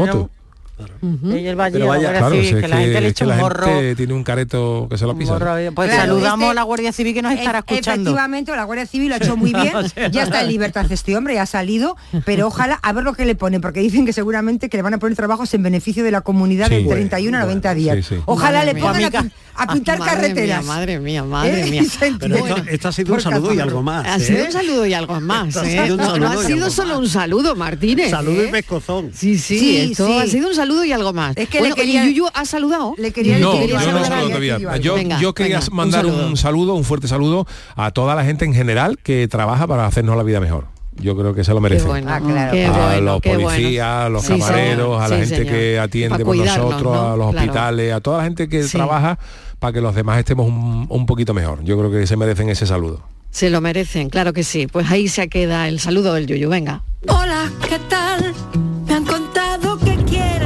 Y el Valle, Pero la vaya, Guardia claro, Civil, que la gente le es echa que un la morro. gente tiene un careto que se lo pisa. morro, Pues Claro, saludamos este- a la Guardia Civil que nos estará escuchando. Efectivamente, la Guardia Civil lo ha (laughs) hecho muy bien. Ya está en libertad este hombre, ya ha salido. Pero ojalá, a ver lo que le ponen, porque dicen que seguramente que le van a poner trabajos en beneficio de la comunidad Sí. de Bueno, 31 a 90 días. sí, sí. Ojalá Madre le mía. pongan a, pintar Madre carreteras. mía, madre mía, madre ¿Eh? mía. (laughs) Pero esto, esto ha sido un Por saludo y algo más. Ha ¿eh? sido un saludo y algo más. ¿eh? un No, ha sido solo un saludo, Martínez. Saludo y ¿eh? pescozón. Sí, sí, Sí, esto sí. ha sido un saludo y algo más. Es que Bueno, le quería- ¿y Yuyu ha saludado? Le quería No, yo no todavía. Yo, Venga, yo quería venga, mandar un saludo. saludo. un fuerte saludo a toda la gente en general que trabaja para hacernos la vida mejor. Yo creo que se lo merece. bueno, Ah, claro. a bueno, los bueno. policías, a los Sí, camareros, a la Sí, gente señor. que atiende por nosotros, ¿no? a los Claro. hospitales, a toda la gente que Sí. trabaja para que los demás estemos un, un poquito mejor. Yo creo que se merecen ese saludo. Se lo merecen, claro que sí. Pues ahí se queda el saludo del Yuyu. Venga. Hola, ¿qué tal?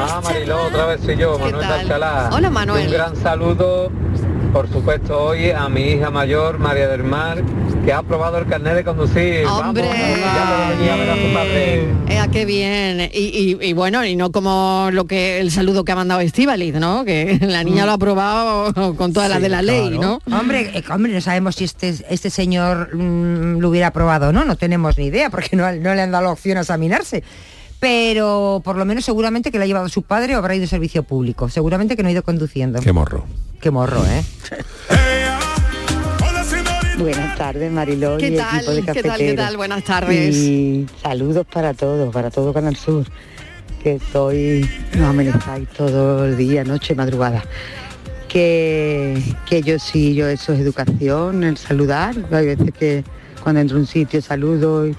Ah, Mariló, otra vez soy yo, Manuel tal? Alcalá. Hola, Y Manuel. Un gran saludo, por supuesto, hoy a mi hija mayor, María del Mar, que ha aprobado el carnet de conducir. ¡Hombre! Vamos, ya venir a ver a su padre. Eh, qué bien. Y, y- y bueno, y no como lo que el saludo que ha mandado Estivaliz, ¿no? Que la niña lo ha aprobado con todas las de la ley, ¿no? Hombre, eh, hombre, no sabemos si este, este señor mm, lo hubiera aprobado o no, no tenemos ni idea, porque no, no le han dado la opción a examinarse. Pero por lo menos seguramente que le ha llevado su padre o habrá ido a servicio público. Seguramente que no ha ido conduciendo. Qué morro. Qué morro, ¿eh? Buenas tardes, Mariló ¿Qué y tal? equipo de ¿Qué tal? ¿Qué cafeteros. tal? Buenas tardes. Y saludos para todos, para todo Canal Sur, que estoy, nos amenazáis todo el día, noche, madrugada. Que, que yo sí, yo eso es educación, el saludar. Hay veces que cuando entro a un sitio saludo y,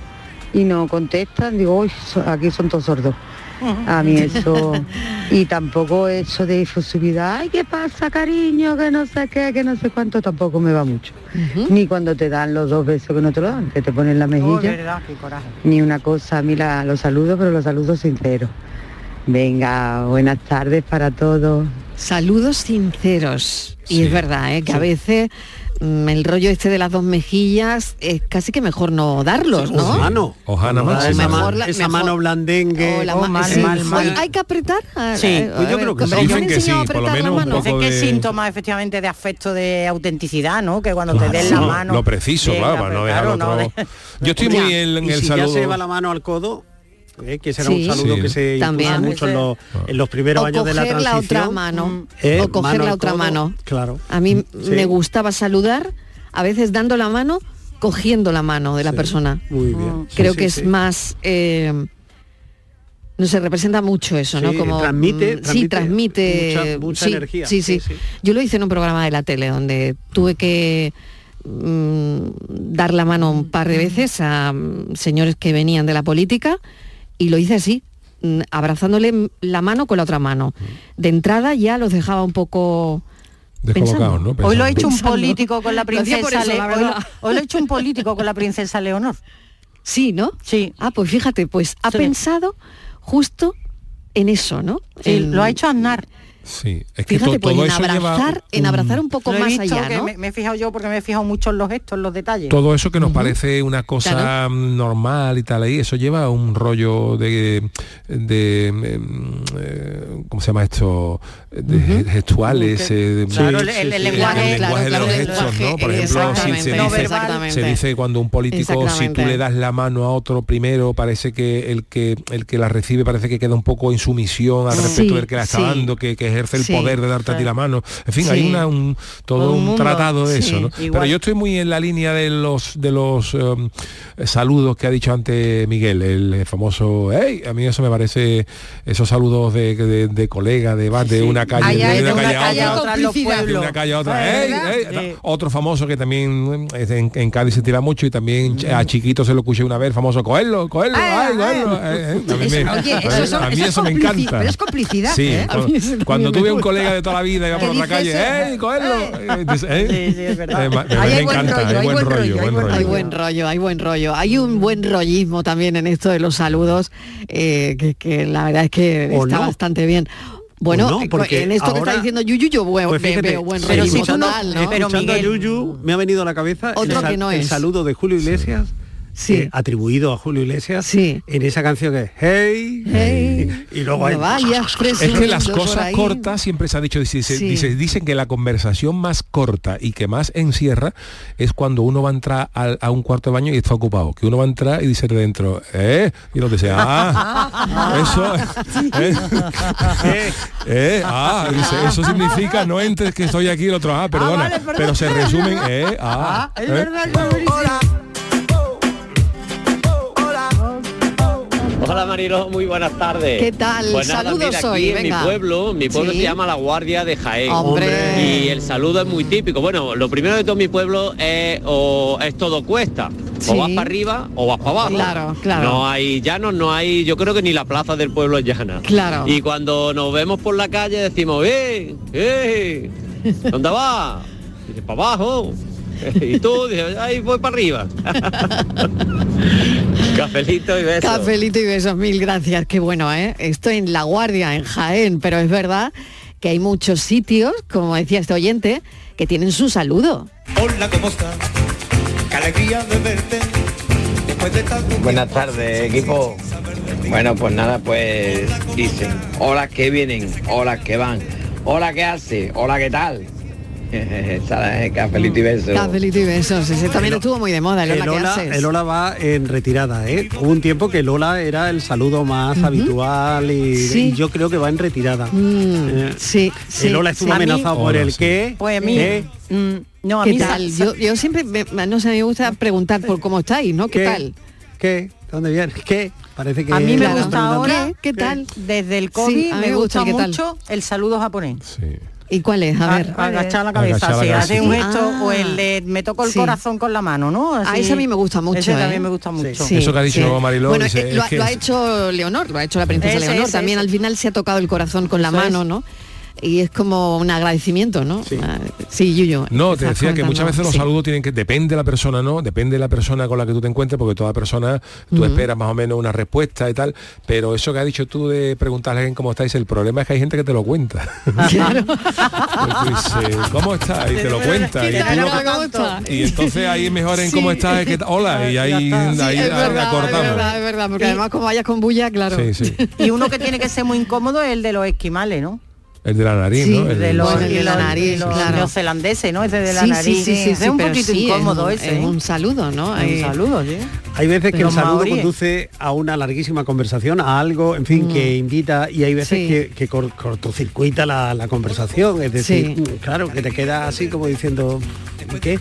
y no contestan, digo, uy, aquí son todos sordos. A mí eso, y tampoco eso de efusividad, ay, ¿qué pasa, cariño? Que no sé qué, que no sé cuánto, tampoco me va mucho. Ni cuando te dan los dos besos que no te lo dan, que te ponen la Oh, mejilla. verdad, qué coraje. Ni una cosa, a mí la- los saludos, pero los saludos sinceros. Venga, buenas tardes para todos. Saludos sinceros. Y es verdad, ¿eh? que a veces el rollo este de las dos mejillas es casi que mejor no darlos, O ¿no? mano. Más. Esa, Mejor la- esa mejor- mano blandengue. O la Oh, ma- mal, sí. mal, mal. Hay, que apretar. Ah, Sí. Pues yo creo que ¿me sí. Dicen que enseñado a sí, por lo apretar menos un poco que de- es síntoma efectivamente de afecto de autenticidad, ¿no? Que cuando te den la No, mano. Lo preciso, claro, para no no de- (laughs) Yo estoy Ya. muy en, el si ya saludo. se va la mano al codo, eh, que será Sí. un saludo Sí. que se También. mucho en los, en los primeros O años de la coger transición. la otra mano. eh, o coger mano la otra codo, mano. Claro. A mí Sí. me gustaba saludar, a veces dando la mano, cogiendo la mano de la Sí. persona. Muy bien. Sí, Creo sí, que sí. es más... eh, no sé, representa mucho eso, ¿no? Sí, Como transmite- mm, sí, transmite transmite mucha- mucha sí, energía. Sí, sí, Sí, sí. Yo lo hice en un programa de la tele donde tuve que mm, dar la mano un par de veces a mm, señores que venían de la política y lo hice así, mm, abrazándole la mano con la otra mano. De entrada ya los dejaba un poco Descolocados, ¿no? Hoy lo ha hecho un Pensando. político con la princesa eso, la hoy, lo, verdad. hoy lo ha hecho un político con la princesa Leonor. Sí, ¿no? Sí. Ah, pues fíjate, pues ha Sí. pensado justo en eso, ¿no? Sí, En- lo ha hecho Aznar. Sí, es que Fíjate, to- pues todo en eso lleva abrazar, en un- abrazar un poco Lo he más visto allá, que ¿no? me, me he fijado yo porque me he fijado mucho en los gestos, en los detalles. todo eso que nos parece una cosa Claro. mm, normal y tal y eso lleva un rollo de de em, eh, cómo se llama esto de gestuales eh, de- Claro, el- sí, el sí, lenguaje- el claro, lenguaje de los gestos lenguaje, no por ejemplo si se no dice, se cuando un político si tú le das la mano a otro primero parece que el que el que la recibe parece que queda un poco en sumisión al Sí, respecto del que la está sí. dando que, que ejerce el Sí. poder de darte a ti la mano en fin hay una un, todo Un tratado de Sí, eso ¿no? pero yo estoy muy en la línea de los de los em, saludos que ha dicho antes Miguel, el famoso hey, a mí eso me parece esos saludos de, de, de colega, de, una calle, de, una calle a otra, de una calle a otra, otro famoso que también en, en Cádiz se tira mucho y también a Chiquito se lo escuché una vez, famoso cogerlo, cogerlo, Ah, ay, ah, cogerlo. eh, eh, a mí Eso- me- encanta. pero es complicidad, Sí, ¿eh? Cuando tuve un colega de toda la vida iba (laughs) ¿Qué por la calle, eso? ¡ey, cogerlo! Eh, (laughs) dice, Sí, sí, es verdad. ma- me, Ahí me hay buen encanta, rollo, hay buen rollo, rollo, hay buen rollo. Hay buen rollo, hay buen rollo. Hay un buen rollismo también en esto de los saludos, eh, que, que la verdad es que O está no. bastante bien. Bueno, no, eh, porque en esto que está diciendo Yuyu yo veo, Pues fíjate, veo buen pero rollismo si no- total, ¿no? pero Escuchando a Miguel- Yuyu, me ha venido a la cabeza Otro el, que no el es. saludo de Julio Iglesias Sí. Eh, atribuido a Julio Iglesias Sí. en esa canción que es Hey, Hey, y luego hay no vayas Es que las cosas cortas siempre se ha dicho, dice- Sí. dice- dicen que la conversación más corta y que más encierra es cuando uno va a entrar a, un cuarto de baño y está ocupado. Que uno va a entrar y dice de dentro, ¿eh? Y donde sea, ah, (laughs) eso, ¿eh? Eh, (laughs) eh, ah, dice, eso significa no entres que estoy aquí el otro, ah, perdona, vale, perdón. pero se resumen, eh, ah, es ¿eh? verdad, Hola Marilo, muy buenas tardes. ¿Qué tal? Pues nada, Saludos mira, aquí hoy, en venga. mi pueblo, mi pueblo Sí. se llama La Guardia de Jaén. Hombre. Y el saludo es muy típico. Bueno, lo primero de todo mi pueblo es, o, es todo cuesta. Sí. O vas para arriba o vas para abajo. Claro, claro. No hay llanos, no hay, yo creo que ni la plaza del pueblo es llana. Claro. Y cuando nos vemos por la calle decimos, ¡eh! ¡eh! ¿Dónde vas? Dice, para abajo. (laughs) Y tú dices, ahí voy para arriba. (laughs) (laughs) Cafelito y besos. Cafelito y besos, mil gracias. Qué bueno, ¿eh? Estoy en La Guardia, en Jaén, pero es verdad que hay muchos sitios, como decía este oyente, que tienen su saludo. Hola, ¿cómo estás? Qué alegría de verte. Después de tanto Buenas tardes, equipo. Bueno, pues nada, pues dicen, hola que vienen, hola que van, hola que hace, hola qué tal. (laughs) Sara, Cafelito y beso. Cafelito y besos. Ese también estuvo muy de moda, el El hola, ¿qué Lola, haces? el Lola va en retirada, ¿eh? Hubo un tiempo que Lola era el saludo más habitual y, Sí. y yo creo que va en retirada. Mm, Eh, sí, sí. el Lola estuvo sí. amenazado por el sí. qué. Pues a mí, ¿Qué? mm, no, a ¿Qué mí tal? Yo, yo siempre, me, no sé, me gusta preguntar por cómo estáis, ¿no? ¿Qué, ¿Qué? tal? ¿Qué? ¿Dónde viene? ¿Qué? Parece que a mí me gusta ahora, ¿Qué? ¿Qué tal? desde el COVID, me me gusta mucho el saludo japonés. Sí. ¿Y cuál es? A ver. A- agachar la cabeza, Agachar la sí, cabeza. hace un gesto Ah. o el de me toco el Sí. corazón con la mano, ¿no? A Así- ese a mí me gusta mucho. Ese ¿eh? también me gusta mucho. Sí, Eso que ha dicho Mariló, Bueno, dice, eh, lo, es ha- que lo ha es- hecho Leonor, lo ha hecho la princesa Ese, Leonor. ese, también ese. al final se ha tocado el corazón con la Eso mano, es. ¿no? Y es como un agradecimiento, ¿no? Sí. Ah, Sí, Yuyo. No, te decía que muchas veces los Sí. saludos tienen que, depende de la persona, ¿no? Depende de la persona con la que tú te encuentres, porque toda persona, tú esperas más o menos una respuesta y tal, pero eso que has dicho tú de preguntarle a alguien cómo estáis, el problema es que hay gente que te lo cuenta. (laughs) Claro. (laughs) Pues tú dices, ¿cómo estás? Y te lo (laughs) cuenta. Y, entonces ahí mejor en Sí. cómo estás, es que hola, y ahí, ahí es verdad, es acortamos. verdad, es verdad, porque además como vayas con bulla, claro. Sí, sí. Y uno que tiene que ser muy incómodo es el de los esquimales, ¿no? El de la nariz, Sí, ¿no? El de los, el de la nariz, los claro. neozelandeses, ¿no? Ese de la Sí, nariz. sí, sí, sí, es sí, un poquito sí, es incómodo un- ese. Es ¿eh? un saludo, ¿no? Un Eh, saludo, sí. Hay veces que Pero el saludo maoríes. conduce a una larguísima conversación, a algo, en fin, que invita y hay veces Sí. que, que cor- cortocircuita la, la conversación. Es decir, Sí. mm, claro, que te queda así como diciendo, ¿y ¿qué?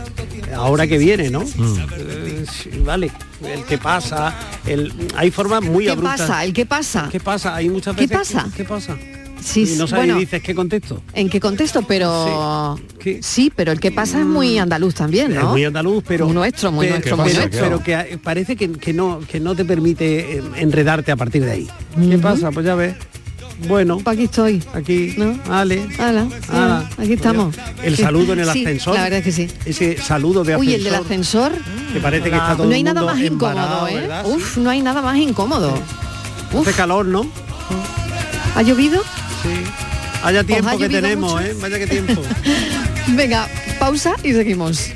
Ahora que viene, ¿no? Mm. Eh, vale, el que pasa, el, hay formas muy ¿Qué abruptas. pasa? ¿El qué pasa? ¿Qué pasa? Hay muchas ¿Qué veces. pasa? ¿Qué pasa? Sí, y no sabes bueno, y dices qué contesto. ¿En qué contexto? Pero ¿Qué? sí, pero el que pasa es muy andaluz también, Es muy andaluz, pero Muy nuestro, muy pero, nuestro, muy pero- nuestro. pero que parece que, que no que no te permite eh, enredarte a partir de ahí. ¿Qué pasa? Pues ya ves. Bueno, Pues aquí estoy. aquí, ¿No? vale. Ala, ala, ala, aquí estamos. El saludo en el Sí, ascensor. La verdad es que sí. Ese saludo de ascensor. Uy, el del ascensor. Que parece que está todo No hay nada más incómodo, ¿eh? ¿verdad? Uf, no hay nada más incómodo. Uf, Hace calor, ¿no? ¿ha llovido? Sí. Haya tiempo que tenemos, mucho? ¿eh? Vaya que tiempo. (laughs) Venga, pausa y seguimos.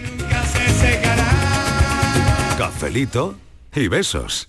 Cafelito y besos.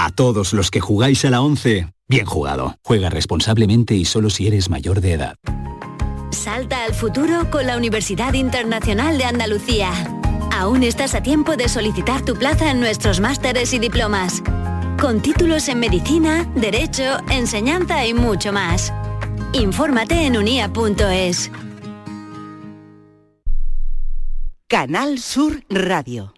A todos los que jugáis a la 11, bien jugado. Juega responsablemente y solo si eres mayor de edad. Salta al futuro con la Universidad Internacional de Andalucía. Aún estás a tiempo de solicitar tu plaza en nuestros másteres y diplomas. Con títulos en medicina, derecho, enseñanza y mucho más. Infórmate en unia.es. Canal Sur Radio.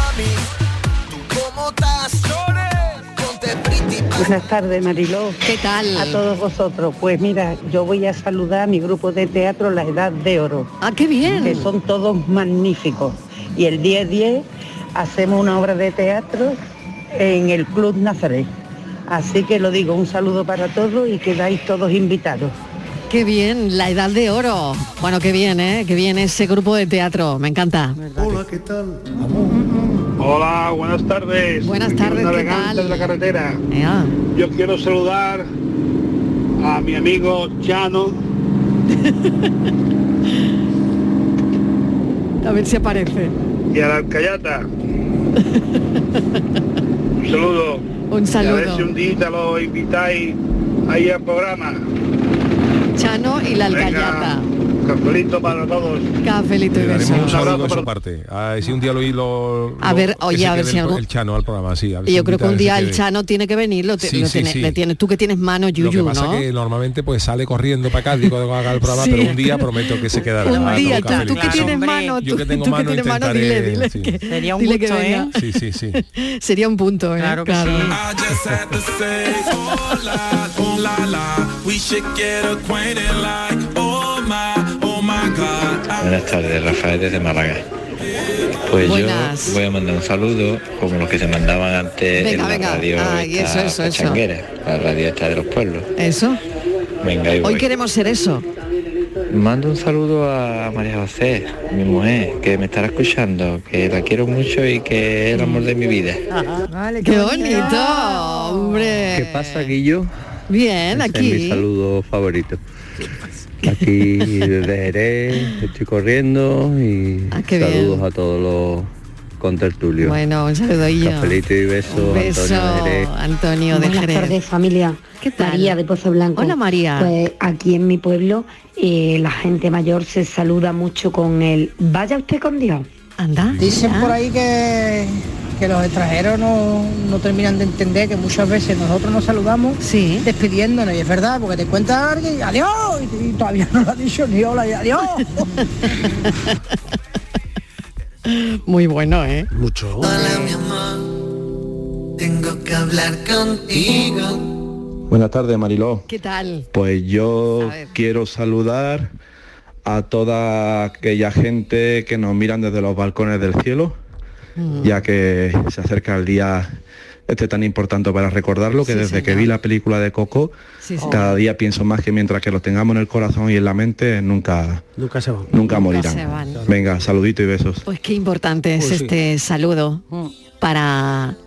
Buenas tardes, Mariló. ¿Qué tal? A todos vosotros. Pues mira, yo voy a saludar a mi grupo de teatro La Edad de Oro. ¡Ah, qué bien! Que son todos magníficos. Y el 10-10 hacemos una obra de teatro en el Club Nazaret. Así que lo digo, un saludo para todos y quedáis todos invitados. Qué bien, la edad de oro. Bueno, qué bien, ¿eh? Qué bien ese grupo de teatro. Me encanta. Hola, ¿qué tal? Hola, buenas tardes. Buenas tardes, ¿qué tal? de la carretera. Ea. Yo quiero saludar a mi amigo Chano. A ver si aparece. y a la Alcayata. un saludo. Un Y a ver saludo. si un día lo invitáis ahí al programa. Chano y la alcayata. Cafelito para todos. Cafelito y besos. un saludo de su parte. A ver si un día lo, lo A ver, que oye, a ver si el, algún- el Chano al programa, sí. a ver si Yo creo que un día el. Chano tiene que venir, lo, te- Sí, lo sí, tiene- sí. le tienes, tú que tienes mano, Lo que Yuyu, pasa ¿no? que normalmente pues sale corriendo para Cádiz cuando haga el programa, Sí. pero un día prometo que se (laughs) quedará. Un Ah, día, con tú, tú que tienes mano, Yo tú, que tengo tú mano tienes mano, dile, dile que, Sería un dile que ¿eh? Sí, sí, sí. (laughs) Sería un punto, ¿eh? Claro que sí. Buenas tardes, Rafael desde Málaga. Pues Buenas. yo voy a mandar un saludo como los que se mandaban antes Venga, en la venga. radio Ay, esta eso, eso, eso. pachanguera, la radio esta de los pueblos. Eso. Venga. Hoy queremos ser eso. Mando un saludo a María José, mi mujer, que me estará escuchando, que la quiero mucho y que es el amor de mi vida. Vale, qué bonito, hombre. ¿Qué pasa, Guillo? Bien, Ese Es mi aquí. saludo favorito. Aquí desde Jerez, estoy corriendo y Ah, saludos bien. a todos los contertulios. Bueno, un saludillo. Cafelito y beso, Un beso, Antonio de Jerez. Antonio de Buenas Jerez. tardes, familia. ¿Qué tal? María de Pozo Blanco. Hola, María. Pues aquí en mi pueblo eh, la gente mayor se saluda mucho con el vaya usted con Dios. Anda. Dicen por ahí que, que los extranjeros no, no terminan de entender que muchas veces nosotros nos saludamos despidiéndonos, y es verdad, porque te cuenta alguien adiós, y, y todavía no lo ha dicho ni hola y adiós. (laughs) Muy bueno, ¿eh? Mucho. Hola mi amor, tengo que hablar contigo. Buenas tardes, Mariló. ¿Qué tal? Pues yo quiero saludar a toda aquella gente que nos miran desde los balcones del cielo, Mm. ya que se acerca el día este tan importante para recordarlo, que Sí, desde que vi la película de Coco, Sí, sí. cada día pienso más que mientras que los tengamos en el corazón y en la mente, nunca, Nunca se van. nunca morirán. se van. Venga, saludito y besos. Pues qué importante es Pues sí. este saludo para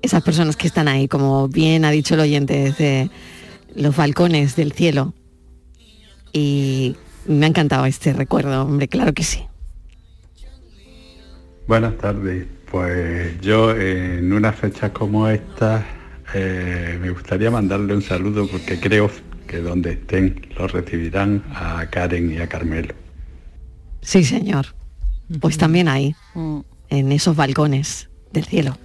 esas personas que están ahí, como bien ha dicho el oyente, desde los balcones del cielo. Y me ha encantado este recuerdo, hombre, claro que sí. Buenas tardes. Pues yo en una fecha como esta eh, me gustaría mandarle un saludo porque creo que donde estén lo recibirán a Karen y a Carmelo. Sí, señor. Pues también ahí, mm. en esos balcones del cielo.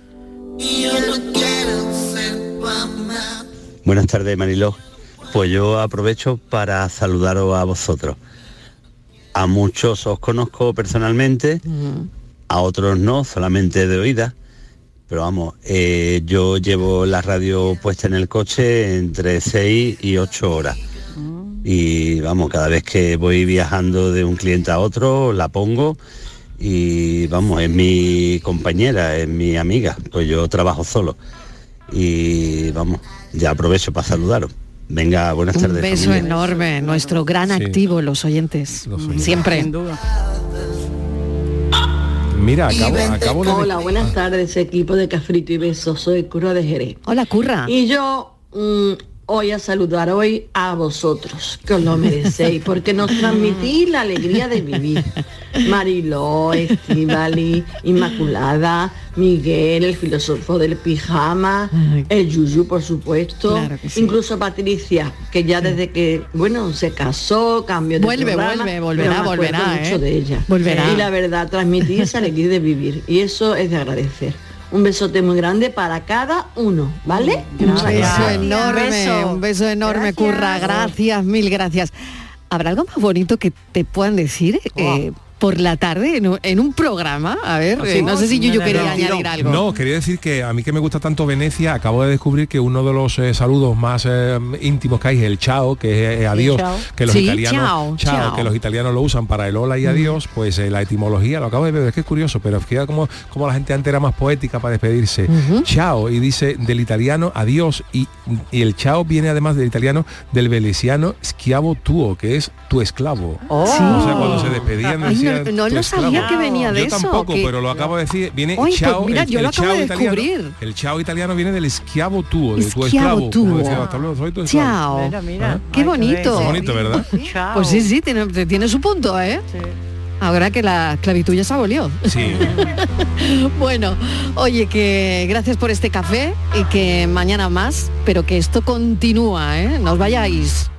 Buenas tardes, Mariló. Pues yo aprovecho para saludaros a vosotros. A muchos os conozco personalmente, a otros no, solamente de oída. Pero vamos, eh, yo llevo la radio puesta en el coche entre 6 y 8 horas. Y vamos, cada vez que voy viajando de un cliente a otro, la pongo y vamos, es mi compañera, es mi amiga, pues yo trabajo solo. Y vamos, ya aprovecho para saludaros. Venga, buenas tardes. Un beso enorme, nuestro gran activo, los oyentes. Siempre. Mira, acabo, acabo de... Hola, buenas tardes, equipo de Cafrito y Besos. Soy Curra de Jerez. Hola, Curra. Y yo mm, hoy a saludar hoy a vosotros, que os lo merecéis, porque nos (laughs) transmitís la alegría de vivir. Mariló, Estivali, Inmaculada, Miguel, el filósofo del pijama, el Yuyu, por supuesto, incluso Patricia, que ya desde que, bueno, se casó, cambió de Vuelve, vuelve, volverá, volverá, mucho ¿eh? de ella. Volverá. Y la verdad, transmitís esa alegría de vivir, y eso es de agradecer. Un besote muy grande para cada uno, ¿vale? Un beso enorme, un beso, enorme, Curra. Gracias, mil gracias. ¿Habrá algo más bonito que te puedan decir? Eh, por la tarde en un, programa. A ver, eh, no sé si yo, quería añadir algo. No, quería decir que a mí que me gusta tanto Venecia, acabo de descubrir que uno de los eh, saludos más eh, íntimos que hay es el chao, que es adiós, que los italianos chao, que los italianos lo usan para el hola y adiós, pues la etimología, lo acabo de ver, es que es curioso, pero fíjate como, como la gente antes era más poética para despedirse. Chao, y dice del italiano adiós, y, el chao viene además del italiano del velesiano schiavo tuo, que es tu esclavo. Oh. O sea, cuando se despedían no, lo sabía que venía de eso. Yo tampoco, pero lo acabo de decir. Viene Oye, pues chao, mira, el, yo lo acabo de italiano, descubrir. El chao italiano viene del eschiavo tuo, de tu esclavo. Tuo. Chao. Mira, mira. Qué bonito. Qué bonito, ¿verdad? Pues sí, sí, tiene, tiene su punto, ¿eh? Sí. Ahora que la esclavitud ya se abolió. Sí. (laughs) bueno, oye, que gracias por este café y que mañana más, pero que esto continúa, ¿eh? No os vayáis.